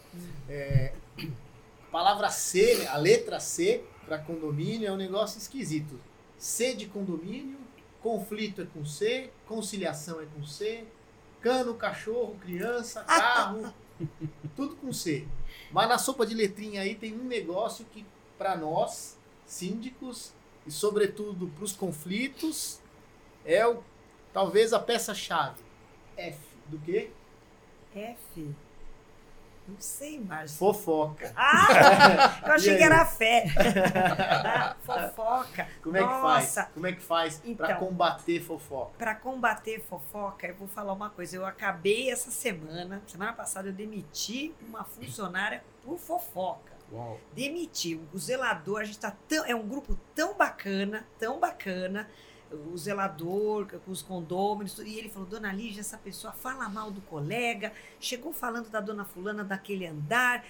é, a palavra C, a letra C para condomínio é um negócio esquisito. C de condomínio, conflito é com C, conciliação é com C, cano, cachorro, criança, carro, tudo com C. Mas na sopa de letrinha aí tem um negócio que para nós, síndicos, e sobretudo para os conflitos, é o, talvez a peça-chave. F do quê? F. Não sei, Márcio. Fofoca. Ah! Eu achei que era fé. Ah, fofoca. Como é que Nossa. faz? Como é que faz Então. combater fofoca? Para combater fofoca, eu vou falar uma coisa. Eu acabei essa semana, semana passada, eu demiti uma funcionária por fofoca. Uau. Demiti. O zelador, a gente tá tão. É um grupo tão bacana, tão bacana. O zelador, com os condôminos, e ele falou: Dona Lígia, essa pessoa fala mal do colega, chegou falando da dona Fulana daquele andar.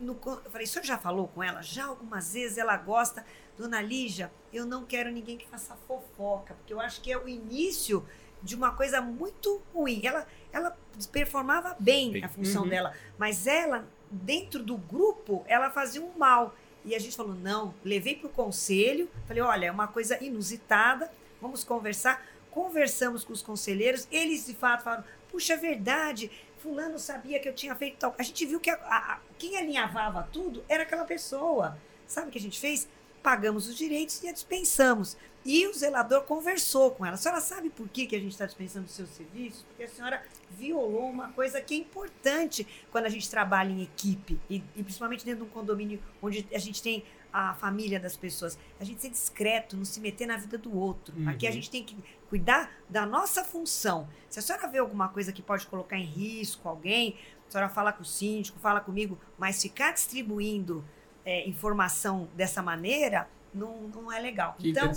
No eu falei: o senhor já falou com ela? Já algumas vezes ela gosta. Dona Lígia, eu não quero ninguém que faça fofoca, porque eu acho que é o início de uma coisa muito ruim. Ela, ela performava bem Bem. a função Uhum. dela, mas ela, dentro do grupo, ela fazia um mal. E a gente falou: não, levei para o conselho, falei: olha, é uma coisa inusitada, vamos conversar. Conversamos com os conselheiros, eles de fato falaram: puxa, é verdade, Fulano sabia que eu tinha feito tal. A gente viu que a- a- quem alinhavava tudo era aquela pessoa. Sabe o que a gente fez? Pagamos os direitos e a dispensamos. E o zelador conversou com ela. A senhora sabe por que, que a gente está dispensando os seus serviços? Porque a senhora violou uma coisa que é importante quando a gente trabalha em equipe, e, e principalmente dentro de um condomínio onde a gente tem a família das pessoas. A gente ser discreto, não se meter na vida do outro. Uhum. Aqui a gente tem que cuidar da nossa função. Se a senhora vê alguma coisa que pode colocar em risco alguém, a senhora fala com o síndico, fala comigo, mas ficar distribuindo é, informação dessa maneira não, não é legal. Que então,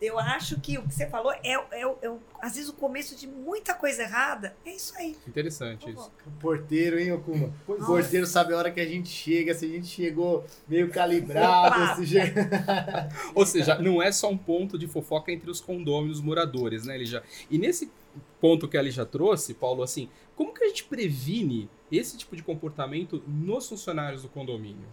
eu acho que o que você falou é, é, é o- às vezes o começo de muita coisa errada. É isso aí. Interessante isso. O porteiro, hein, Okuma? O Nossa. porteiro sabe a hora que a gente chega, se a gente chegou meio calibrado, Opa! se Ou seja, não é só um ponto de fofoca entre os condôminos moradores, né, Lígia? E nesse ponto que a Lígia trouxe, Paulo, assim, como que a gente previne esse tipo de comportamento nos funcionários do condomínio?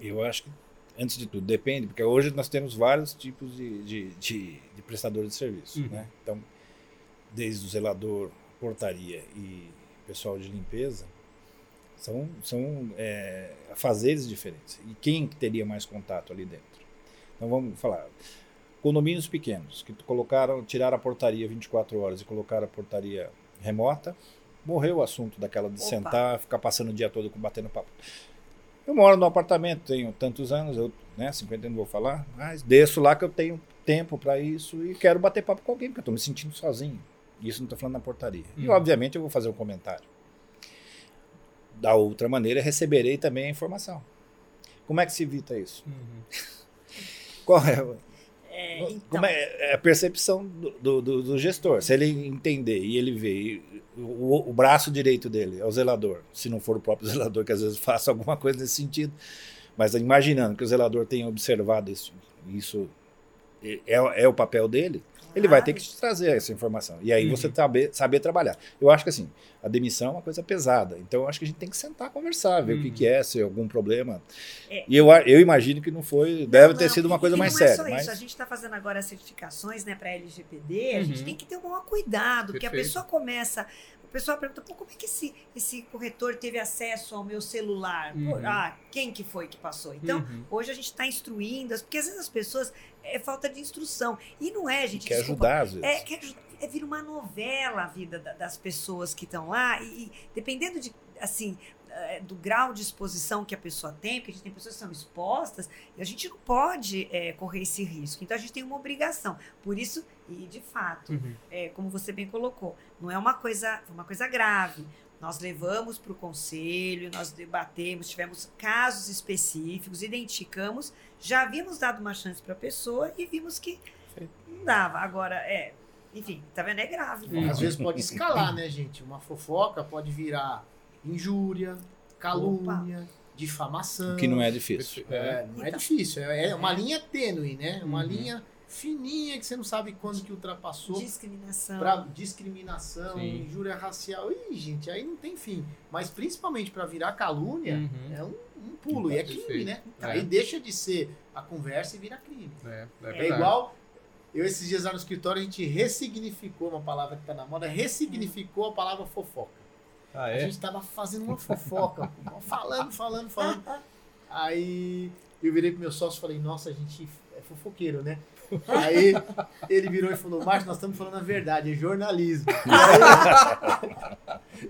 Eu acho que, antes de tudo, depende, porque hoje nós temos vários tipos de, de, de, de prestadores de serviço. Uhum. Né? Então, desde o zelador, portaria e pessoal de limpeza, são, são é, fazeres diferentes. E quem teria mais contato ali dentro? Então, vamos falar. Condomínios pequenos, que colocaram, tiraram a portaria 24 horas e colocaram a portaria remota, morreu o assunto daquela de Opa. sentar, ficar passando o dia todo batendo papo. Eu moro no apartamento, tenho tantos anos, eu, né, 50 não vou falar, mas desço lá que eu tenho tempo para isso e quero bater papo com alguém, porque eu estou me sentindo sozinho. Isso não estou falando na portaria. E, Uhum. obviamente, eu vou fazer um comentário. Da outra maneira, receberei também a informação. Como é que se evita isso? Qual é, É, então, como é, é a percepção do, do- do- gestor? Se ele entender e ele vê o, o braço direito dele é o zelador, se não for o próprio zelador que às vezes faça alguma coisa nesse sentido, mas imaginando que o zelador tenha observado isso, isso é, é o papel dele, ele vai ter que te trazer essa informação. E aí Uhum. você saber, saber trabalhar. Eu acho que assim, a demissão é uma coisa pesada. Então eu acho que a gente tem que sentar, conversar, ver o que, Uhum. que é, se é algum problema. É. E eu, eu imagino que não foi, deve ter Não, sido uma coisa e mais não é séria. só mas... isso. A gente está fazendo agora as certificações né, para LGPD, a gente Uhum. tem que ter um maior cuidado, porque a Perfeito. pessoa começa. A pessoa pergunta, Pô, como é que esse, esse corretor teve acesso ao meu celular? Pô, Uhum. ah, quem que foi que passou? Então, Uhum. hoje a gente está instruindo, as- porque às vezes as pessoas. É falta de instrução. E não é, gente. quer desculpa, ajudar, às vezes. É, quer. É vir uma novela a vida da- das pessoas que estão lá. E, e dependendo de, assim, eh, do grau de exposição que a pessoa tem, porque a gente tem pessoas que são expostas, e a gente não pode eh, correr esse risco. Então a gente tem uma obrigação. Por isso, e de fato, Uhum. é, como você bem colocou, não é uma coisa, uma coisa grave. Nós levamos para o conselho, nós debatemos, tivemos casos específicos, identificamos, já havíamos dado uma chance para a pessoa e vimos que Perfeito. não dava. Agora, é, enfim, tá vendo? É grave. Hum. Às vezes pode escalar, né, gente? Uma fofoca pode virar injúria, calúnia, difamação. O que não é difícil. É. É, não é Então. difícil. É é uma linha tênue, né? Uma Uhum. linha fininha que você não sabe quando que ultrapassou. Discriminação. Pra discriminação, Sim. injúria racial. Ih, gente, aí não tem fim. Mas principalmente para virar calúnia, Uhum. é um, um pulo. E é crime, Perfeito. né? É. Aí deixa de ser a conversa e vira crime. É, é É, igual. Eu, esses dias lá no escritório, a gente ressignificou uma palavra que tá na moda, ressignificou a palavra fofoca. Ah, A é? gente tava fazendo uma fofoca, falando, falando, falando. Aí eu virei pro meu sócio e falei, nossa, a gente fofoqueiro, né? Aí ele virou e falou, Márcio, nós estamos falando a verdade, é jornalismo. E aí,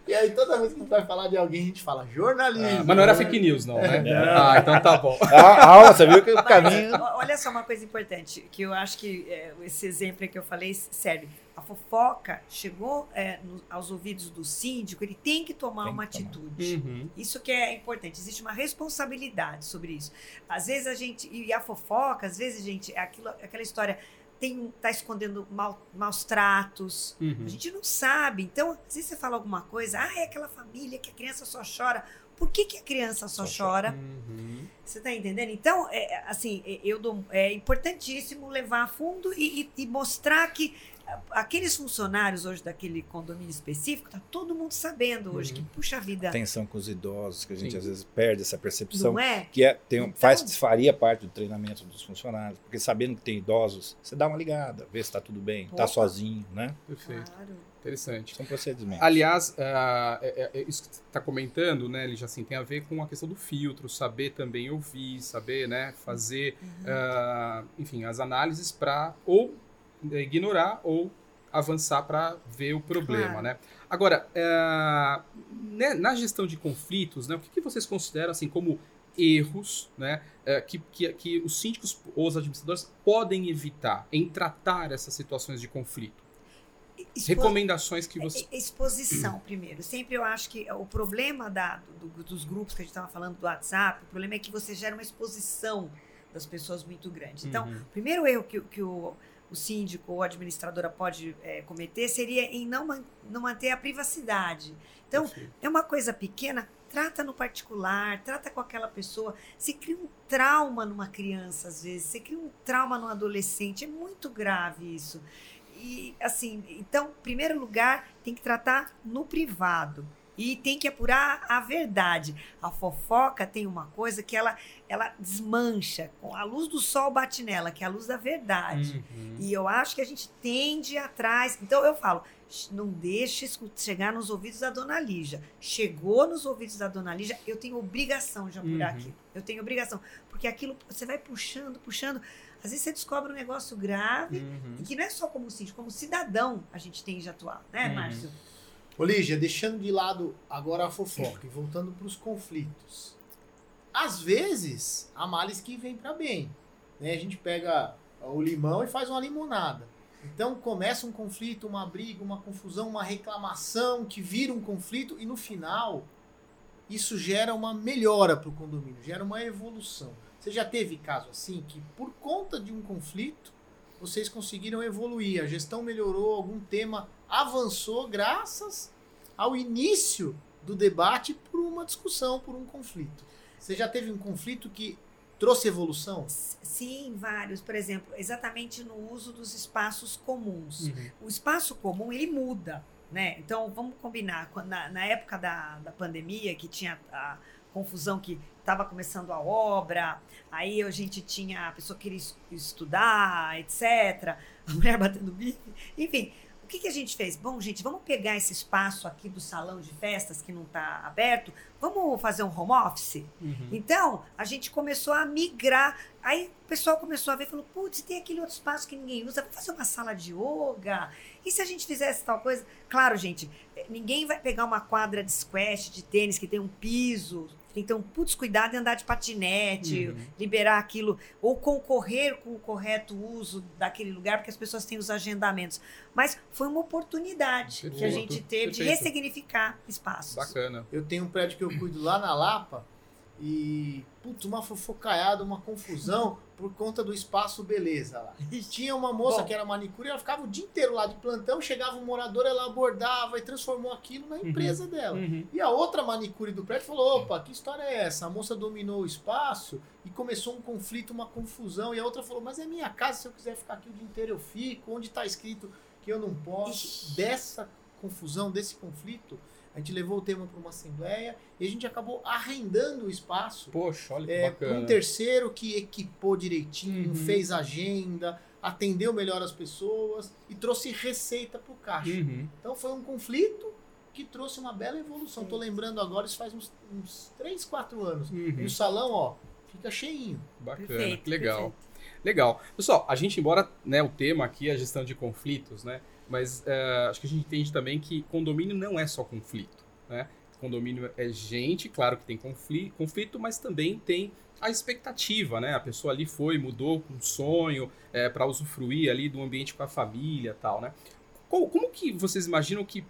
e aí, toda vez que a gente vai falar de alguém, a gente fala jornalismo. Ah, mas não era fake news, não, né? Não. Ah, então tá bom. Ah, ah, você viu que o Mas, caminho. olha só uma coisa importante, que eu acho que é, esse exemplo aí que eu falei serve. A fofoca chegou é, no- aos ouvidos do síndico, ele tem que tomar Tem que uma tomar. atitude. Uhum. Isso que é importante, existe uma responsabilidade sobre isso. Às vezes a gente, e a fofoca, às vezes, gente, é aquilo, aquela história, tem, tá escondendo mal- maus tratos, Uhum. a gente não sabe. Então, às vezes você fala alguma coisa, ah, é aquela família que a criança só chora. Por que, que a criança só, Só chora? Uhum. Você tá entendendo? Então, é, assim, é, eu dou, é importantíssimo levar a fundo e, e- e mostrar que aqueles funcionários hoje daquele condomínio específico, tá todo mundo sabendo hoje Uhum. que, puxa vida, Atenção com os idosos, que a gente Sim. às vezes perde essa percepção. não é? Que é, tem, um- Então- faz, faria parte do treinamento dos funcionários. Porque sabendo que tem idosos, você dá uma ligada, vê se está tudo bem, está sozinho, né? Perfeito. Claro. Interessante. São procedimentos. Aliás, ah, é- é- isso que você está comentando, né, Lígia, assim, tem a ver com a questão do filtro, saber também ouvir, saber, né, fazer, ah, enfim, as análises para ou ignorar ou avançar para ver o problema, né? Agora, ah, né, na gestão de conflitos, né, o que, que vocês consideram assim como erros, né, eh, que, que, que os síndicos ou os administradores podem evitar em tratar essas situações de conflito? Expo- Recomendações que você é- Exposição, primeiro. Sempre eu acho que o problema da, do- do- dos grupos que a gente estava falando do WhatsApp, o problema é que você gera uma exposição das pessoas muito grande. Então, Uhum. o primeiro erro que, que o, o síndico ou a administradora pode é, cometer seria em não, man- não manter a privacidade. Então, Perfeito. é uma coisa pequena, trata no particular, trata com aquela pessoa. Você cria um trauma numa criança, às vezes, você cria um trauma num adolescente, é muito grave isso. E, assim, então, em primeiro lugar, tem que tratar no privado. E tem que apurar a verdade. A fofoca tem uma coisa que ela, ela desmancha. Com a luz do sol bate nela, que é a luz da verdade. Uhum. E eu acho que a gente tende atrás. Então eu falo, "Sh- não deixe chegar nos ouvidos da dona Lígia. Chegou nos ouvidos da dona Lígia, eu tenho obrigação de apurar Uhum. aquilo. Eu tenho obrigação. Porque aquilo você vai puxando, puxando. Às vezes você descobre um negócio grave. Uhum. E que não é só como síndico, como cidadão a gente tem de atuar, né, Uhum. Márcio? Ô, Lígia, deixando de lado agora a fofoca e voltando para os conflitos. Às vezes, há males que vêm para bem. Né? A gente pega o limão e faz uma limonada. Então começa um conflito, uma briga, uma confusão, uma reclamação que vira um conflito e no final isso gera uma melhora para o condomínio, gera uma evolução. Você já teve caso assim que por conta de um conflito vocês conseguiram evoluir, a gestão melhorou, algum tema avançou graças ao início do debate por uma discussão, por um conflito. Você já teve um conflito que trouxe evolução? Sim, vários. Por exemplo, exatamente no uso dos espaços comuns. Uhum. o espaço comum ele muda, né? Então vamos combinar na, na época da, da pandemia que tinha a confusão que estava começando a obra, aí a gente tinha a pessoa que queria es- estudar, etc. A mulher batendo bife, enfim. O que, que a gente fez? Bom, gente, vamos pegar esse espaço aqui do salão de festas que não está aberto, vamos fazer um home office? Uhum. Então, a gente começou a migrar. Aí o pessoal começou a ver e falou: putz, tem aquele outro espaço que ninguém usa, vamos fazer uma sala de yoga. E se a gente fizesse tal coisa? Claro, gente, eh, ninguém vai pegar uma quadra de squash, de tênis, que tem um piso. Um putz cuidado em andar de patinete, Uhum. liberar aquilo, ou concorrer com o correto uso daquele lugar, porque as pessoas têm os agendamentos. Mas foi uma oportunidade que a Perfeito, gente teve de perfeito. ressignificar espaços. Bacana. Eu tenho um prédio que eu cuido lá na Lapa e, putz, uma fofocaiada, uma confusão por conta do espaço beleza lá. Tinha uma moça Bom. que era manicure, ela ficava o dia inteiro lá de plantão, chegava um morador, ela abordava e transformou aquilo na empresa dela. Uhum. E a outra manicure do prédio falou: opa, que história é essa? A moça dominou o espaço e começou um conflito, uma confusão. E a outra falou: mas é minha casa, se eu quiser ficar aqui o dia inteiro eu fico. Onde está escrito que eu não posso? Ixi. Dessa confusão, desse conflito, a gente levou o tema para uma assembleia e a gente acabou arrendando o espaço Poxa, olha que é, bacana. um terceiro que equipou direitinho, Uhum. fez agenda, atendeu melhor as pessoas e trouxe receita para o caixa. Uhum. Então foi um conflito que trouxe uma bela evolução. Tô lembrando agora, isso faz uns, uns 3, 4 anos. Uhum. E o salão, ó, fica cheinho. Bacana, Perfeito, que legal. perfeito. Legal. Pessoal, a gente, embora né, o tema aqui é a gestão de conflitos, né? Mas uh, acho que a gente entende também que condomínio não é só conflito, né? Condomínio é gente, claro que tem conflito, conflito mas também tem a expectativa, né? A pessoa ali foi, mudou com um sonho é, para usufruir ali do ambiente com a família tal, né? Como, como que vocês imaginam que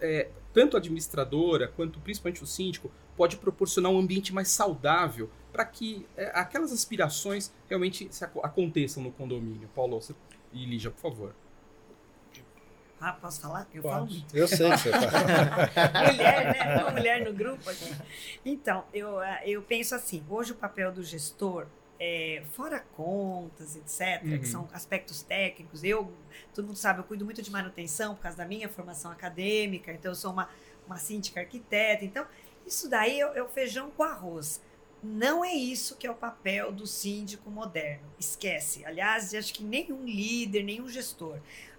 é, tanto a administradora quanto principalmente o síndico pode proporcionar um ambiente mais saudável para que é, aquelas aspirações realmente se, aconteçam no condomínio? Paulo e Lígia, por favor. Ah, posso falar? Eu Pode. falo muito. Eu sei que você fala. mulher, né? Uma mulher no grupo aqui. Então, eu, ah, eu penso assim, hoje o papel do gestor é, fora contas, etc., uhum. que são aspectos técnicos. Eu, todo mundo sabe, eu cuido muito de manutenção por causa da minha formação acadêmica, então eu sou uma, uma síndica arquiteta. Então, isso daí é, é o feijão com arroz. Não é isso que é o papel do síndico moderno. Esquece. Aliás, acho que nenhum líder, nenhum gestor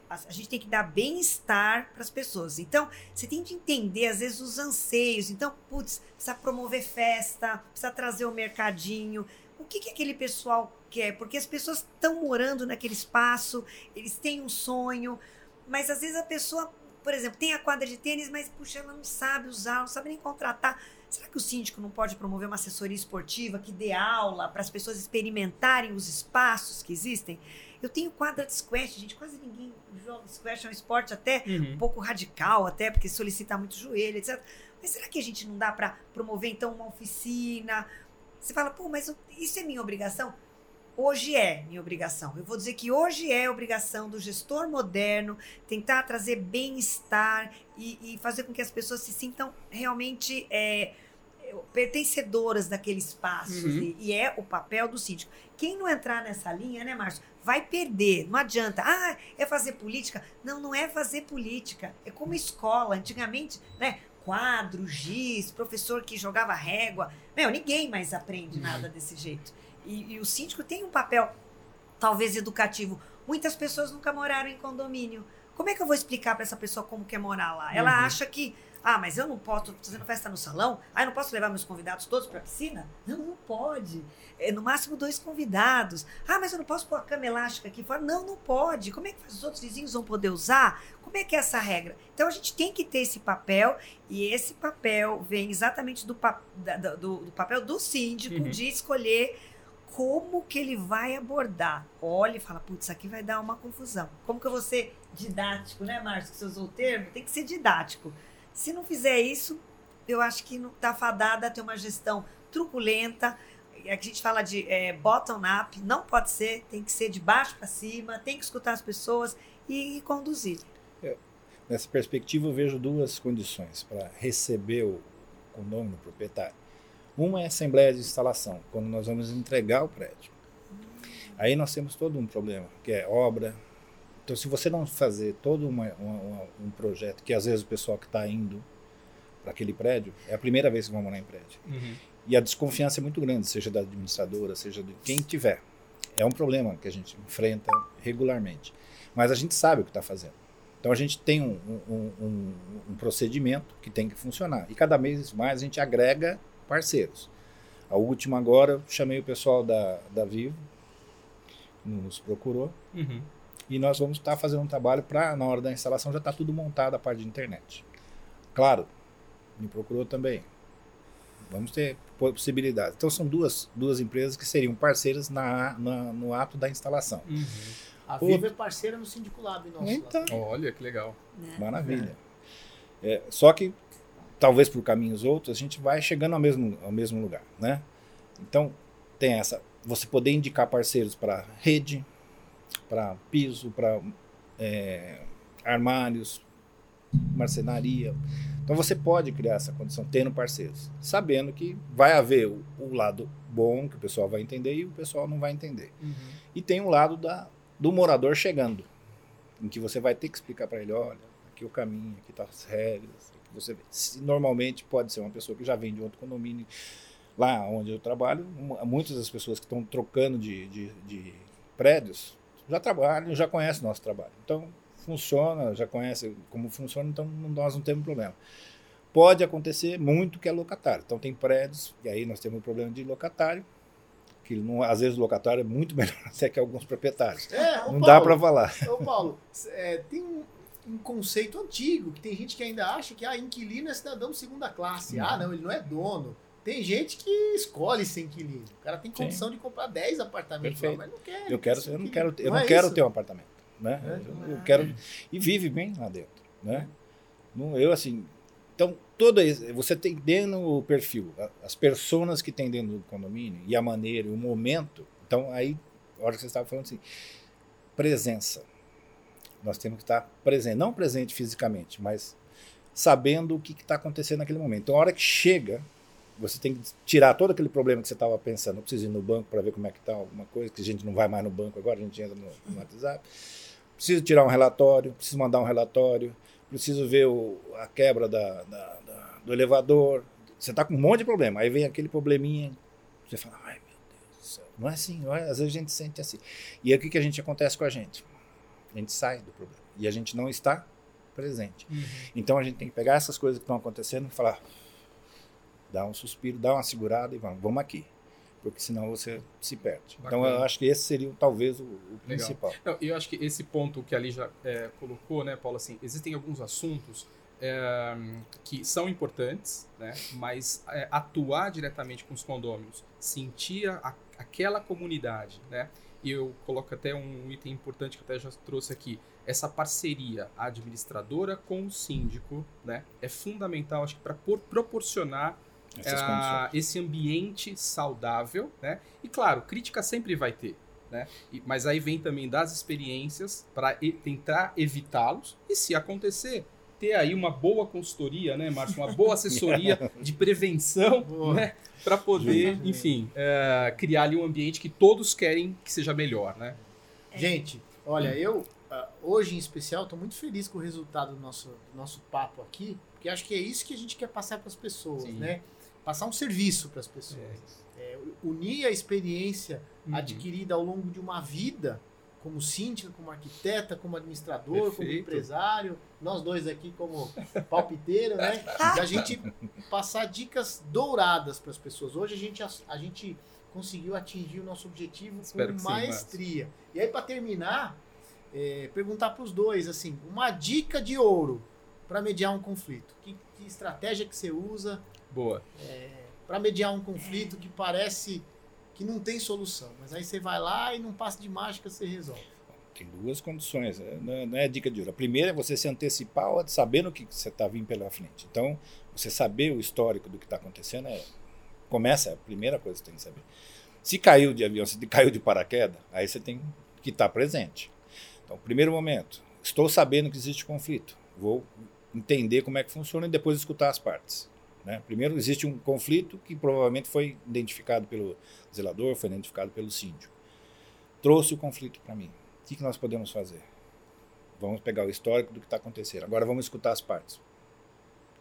a gente tem que dar bem-estar para as pessoas. Então, você tem que entender, às vezes, os anseios. Então, putz, precisa promover festa, precisa trazer o mercadinho. O que, que aquele pessoal quer? Porque as pessoas estão morando naquele espaço, eles têm um sonho, mas às vezes a pessoa, por exemplo, tem a quadra de tênis, mas, puxa, ela não sabe usar, não sabe nem contratar. Será que o síndico não pode promover uma assessoria esportiva que dê aula para as pessoas experimentarem os espaços que existem? Eu tenho quadra de squash, gente, quase ninguém joga squash, é um esporte até uhum. um pouco radical, até porque solicita muito joelho, etc. Mas será que a gente não dá para promover então uma oficina? Você fala, pô, mas isso é minha obrigação? Hoje é minha obrigação. Eu vou dizer que hoje é obrigação do gestor moderno tentar trazer bem-estar e, e, fazer com que as pessoas se sintam realmente é, pertencedoras daquele espaço. Uhum. E, e, é o papel do síndico. Quem não entrar nessa linha, né, Márcio? Vai perder. Não adianta. Ah, é fazer política? Não, não é fazer política. É como escola. Antigamente, né? Quadro, giz, professor que jogava régua. Meu, ninguém mais aprende nada desse jeito. E, e o síndico tem um papel, talvez, educativo. Muitas pessoas nunca moraram em condomínio. Como é que eu vou explicar para essa pessoa como quer morar lá? Ela uhum. acha que ah, mas eu não posso, fazendo festa no salão? Ah, eu não posso levar meus convidados todos para a piscina? Não, não pode. É, no máximo dois convidados. Ah, mas eu não posso pôr a cama elástica aqui fora? Não, não pode. Como é que os outros vizinhos vão poder usar? Como é que é essa regra? Então a gente tem que ter esse papel e esse papel vem exatamente do, do, do papel do síndico uhum. de escolher como que ele vai abordar. Olha e fala, putz, isso aqui vai dar uma confusão. Como que eu vou ser didático, né, Márcio, que você usou o termo? Tem que ser didático. Se não fizer isso, eu acho que não está fadada a ter uma gestão truculenta. Aqui a gente fala de é, bottom-up, não pode ser, tem que ser de baixo para cima, tem que escutar as pessoas e, e conduzir. É, nessa perspectiva, eu vejo duas condições para receber o condomínio proprietário. Uma é a assembleia de instalação, quando nós vamos entregar o prédio. Aí nós temos todo um problema, que é obra, então, se você não fazer todo uma, uma, um projeto, que às vezes o pessoal que está indo para aquele prédio, é a primeira vez que vão morar em prédio. Uhum. E a desconfiança é muito grande, seja da administradora, seja de quem tiver. É um problema que a gente enfrenta regularmente. Mas a gente sabe o que está fazendo. Então a gente tem um, um, um, um, procedimento que tem que funcionar. E cada vez mais a gente agrega parceiros. A última agora, chamei o pessoal da, da Vivo, nos procurou. Uhum e nós vamos estar tá fazendo um trabalho para, na hora da instalação, já estar tá tudo montado a parte de internet. Claro, me procurou também. Vamos ter possibilidades. Então, são duas, duas empresas que seriam parceiras na, na no ato da instalação. Uhum. A Viva é parceira no Sindico Lab nosso. Então, Olha, que legal. É. Maravilha. É. É, só que, talvez por caminhos outros, a gente vai chegando ao mesmo, ao mesmo lugar. Né? Então, tem essa. Você poder indicar parceiros para rede, para piso, para é, armários, marcenaria. Então você pode criar essa condição tendo parceiros, sabendo que vai haver o, o lado bom que o pessoal vai entender e o pessoal não vai entender. Uhum. E tem o lado da, do morador chegando, em que você vai ter que explicar para ele, olha, aqui é o caminho, aqui estão tá as regras. Você, se, normalmente pode ser uma pessoa que já vem de outro condomínio. Lá onde eu trabalho, muitas das pessoas que estão trocando de, de, de prédios já trabalham, já conhecem o nosso trabalho. Então, funciona, já conhece como funciona, então nós não temos problema. Pode acontecer muito que é locatário. Então, tem prédios, e aí nós temos um problema de locatário, que não, às vezes o locatário é muito melhor até que alguns proprietários. É, Não Paulo, dá para falar. Ô, Paulo, é, tem um, um conceito antigo que tem gente que ainda acha que ah, inquilino é cidadão de segunda classe. Ah, não, ele não é dono. Tem gente que escolhe ser inquilino. O cara tem Sim. condição de comprar 10 apartamentos, lá, mas não quer. Eu quero, eu não quero, eu não é quero isso? ter um apartamento, né? Eu, quero e vive bem lá dentro, né? Não, eu assim, então toda você tem dentro o perfil, as pessoas que tem dentro do condomínio e a maneira, o momento. Então aí, a hora que você estava falando assim, presença. Nós temos que estar presente, não presente fisicamente, mas sabendo o que está acontecendo naquele momento. Então a hora que chega você tem que tirar todo aquele problema que você estava pensando. Não precisa ir no banco para ver como é que está alguma coisa, que a gente não vai mais no banco agora, a gente entra no, no WhatsApp. Preciso tirar um relatório, preciso mandar um relatório, preciso ver o- a quebra da- da- da- do elevador. Você está com um monte de problema. Aí vem aquele probleminha, você fala, ai meu Deus do céu. Não é assim, não é? às vezes a gente sente assim. E aí o que, que a gente acontece com a gente? A gente sai do problema. E a gente não está presente. Então a gente tem que pegar essas coisas que estão acontecendo e falar, dá um suspiro, dá uma segurada e vamos, vamos aqui. Porque senão você se perde. Então Bacana. eu acho que esse seria talvez o, o principal. Não, eu acho que esse ponto que ali já é, colocou, né, Paulo, assim, existem alguns assuntos é, que são importantes, né, mas é, atuar diretamente com os condôminos, sentir a, aquela comunidade, né, e eu coloco até um item importante que até já trouxe aqui, essa parceria administradora com o síndico, né, é fundamental, acho que para proporcionar Essas ah, esse ambiente saudável, né? E claro, crítica sempre vai ter, né? E- mas aí vem também das experiências para tentar evitá-los e se acontecer ter aí uma boa consultoria, né, Márcio? Uma boa assessoria de prevenção, Boa. né? Para poder, enfim, eh, criar ali um ambiente que todos querem que seja melhor, né? Gente, olha, eu ah, hoje em especial estou muito feliz com o resultado do nosso, do nosso papo aqui, porque acho que é isso que a gente quer passar para as pessoas, Sim. né? Passar um serviço para as pessoas. É, unir a experiência Uhum. adquirida ao longo de uma vida, como síndico, como arquiteta, como administrador, como Perfeito. empresário, nós dois aqui como palpiteiro, né? Da gente passar dicas douradas para as pessoas. Hoje a gente, a gente conseguiu atingir o nosso objetivo Espero com que sim, maestria. e aí, para terminar, é, perguntar para os dois, assim, uma dica de ouro para mediar um conflito. Que, que estratégia que você usa Boa. para mediar um conflito que parece que não tem solução, mas aí você vai lá e num passo de mágica você resolve. Tem duas condições, né? não é- não é dica de ouro. A primeira é você se antecipar sabendo o que você está vindo pela frente. Então, você saber o histórico do que está acontecendo é. Começa, é a primeira coisa que você tem que saber. Se caiu de avião, se caiu de paraquedas, aí você tem que estar presente. Então, primeiro momento, estou sabendo que existe conflito. Vou entender como é que funciona e depois escutar as partes. né? Primeiro, existe um conflito que provavelmente foi identificado pelo zelador, foi identificado pelo síndico. Trouxe o conflito para mim. O que, que nós podemos fazer? Vamos pegar o histórico do que está acontecendo. Agora vamos escutar as partes.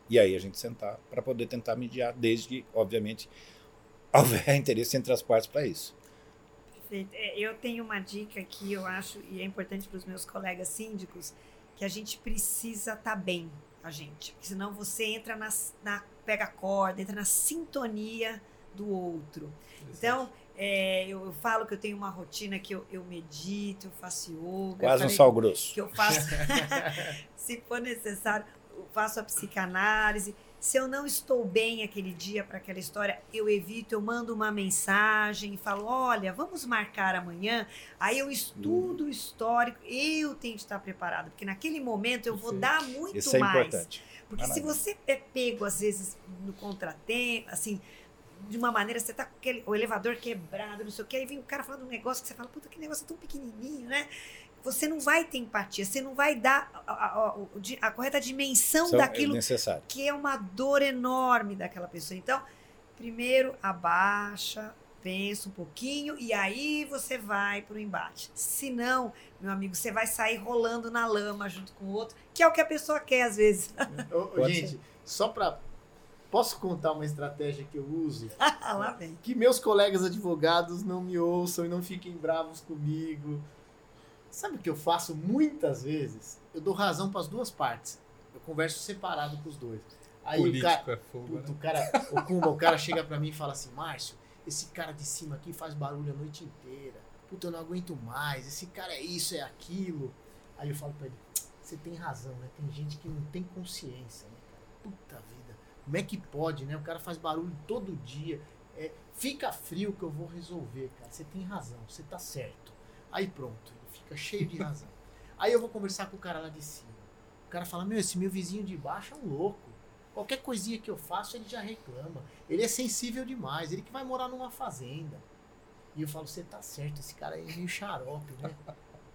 E aí a gente sentar para poder tentar mediar, desde que, obviamente, houver interesse entre as partes para isso. Perfeito. É, Eu tenho uma dica que eu acho, e é importante para os meus colegas síndicos, que a gente precisa estar bem, a gente. Porque senão você entra na, na pega a corda, entra na sintonia do outro. Então, é, eu, eu falo que eu tenho uma rotina que eu, eu medito, eu faço yoga. Quase um sal grosso. que eu faço, se for necessário, eu faço a psicanálise. Se eu não estou bem aquele dia para aquela história, eu evito, eu mando uma mensagem e falo: olha, vamos marcar amanhã. Aí eu estudo o histórico, eu tenho que estar preparado, porque naquele momento eu vou Perfeito. dar muito Isso é mais. importante. Porque se Maravilha. você é pego, às vezes, no contratempo, assim, de uma maneira, você tá com aquele, o elevador quebrado, não sei o que, aí vem o cara falando um negócio que você fala, puta, que negócio tão pequenininho, né? Você não vai ter empatia, você não vai dar a, a- a- o- a correta dimensão Isso é daquilo necessário. que é uma dor enorme daquela pessoa. Então, primeiro, abaixa, pensa um pouquinho e aí você vai pro embate. Se não, meu amigo, você vai sair rolando na lama junto com o outro, que é o que a pessoa quer às vezes. Ô, gente, só para posso contar uma estratégia que eu uso Lá vem. que meus colegas advogados não me ouçam e não fiquem bravos comigo. Sabe o que eu faço muitas vezes? Eu dou razão para as duas partes. Eu converso separado com os dois. Aí o cara, é fogo, Puta, né? o cara, o Kumba, o cara chega pra mim e fala assim, Márcio, esse cara de cima aqui faz barulho a noite inteira. Puta, eu não aguento mais. Esse cara é isso, é aquilo. Aí eu falo pra ele, você tem razão, né? Tem gente que não tem consciência, né, cara? Puta vida. Como é que pode, né? O cara faz barulho todo dia. É, fica frio que eu vou resolver, cara. Você tem razão, você tá certo. Aí pronto, fica cheio de razão. Aí eu vou conversar com o cara lá de cima. O cara fala, meu, esse meu vizinho de baixo é um louco. Qualquer coisinha que eu faço, ele já reclama. Ele é sensível demais, ele que vai morar numa fazenda. E eu falo, você tá certo, esse cara aí é meio xarope, né?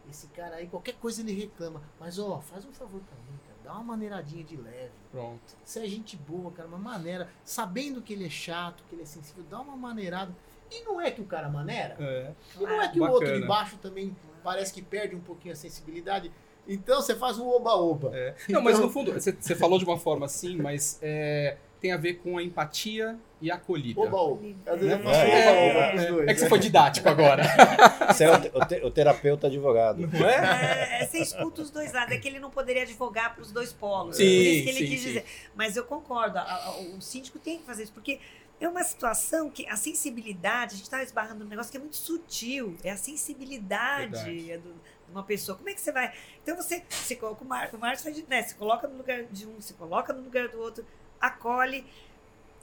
Esse cara aí, qualquer coisa ele reclama. Mas, ó, faz um favor pra mim, cara. Dá uma maneiradinha de leve. Pronto. Você é gente boa, cara, uma maneira. Sabendo que ele é chato, que ele é sensível, dá uma maneirada. E não é que o cara maneira? É. E não é que Bacana. o outro de baixo também parece que perde um pouquinho a sensibilidade. Então você faz um oba-oba. É. Não, mas Então- no fundo, você você falou de uma forma assim, mas é, tem a ver com a empatia e a acolhida. Oba-oba. Às vezes eu É, faço é, É, dois. é que você foi didático agora. Você é o, te- o te- o terapeuta advogado. Não é? É, você escuta os dois lados. É que ele não poderia advogar para os dois polos. Sim, Por isso que ele sim, quis sim. dizer. Mas eu concordo. a- a- o síndico tem que fazer isso, porque é uma situação que a sensibilidade, a gente está esbarrando num negócio que é muito sutil. É a sensibilidade Verdade. do- de uma pessoa. Como é que você vai. Então você, você coloca o Márcio, o Márcio faz, né? Você coloca no lugar de um, você coloca no lugar do outro, acolhe.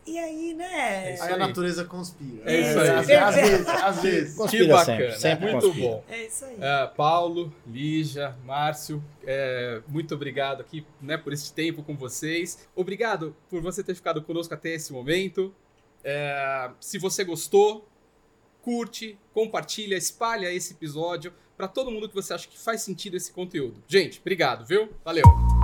E aí, né? É Aí a natureza conspira. É isso aí. Às, vezes, às vezes. Que Conspira bacana, sempre, sempre muito conspira. bom. É isso aí. É, Paulo, Lígia, Márcio, é, muito obrigado aqui né, por esse tempo com vocês. Obrigado por você ter ficado conosco até esse momento. É, se você gostou, curte, compartilha, espalha esse episódio para todo mundo que você acha que faz sentido esse conteúdo. Gente, obrigado, viu? Valeu!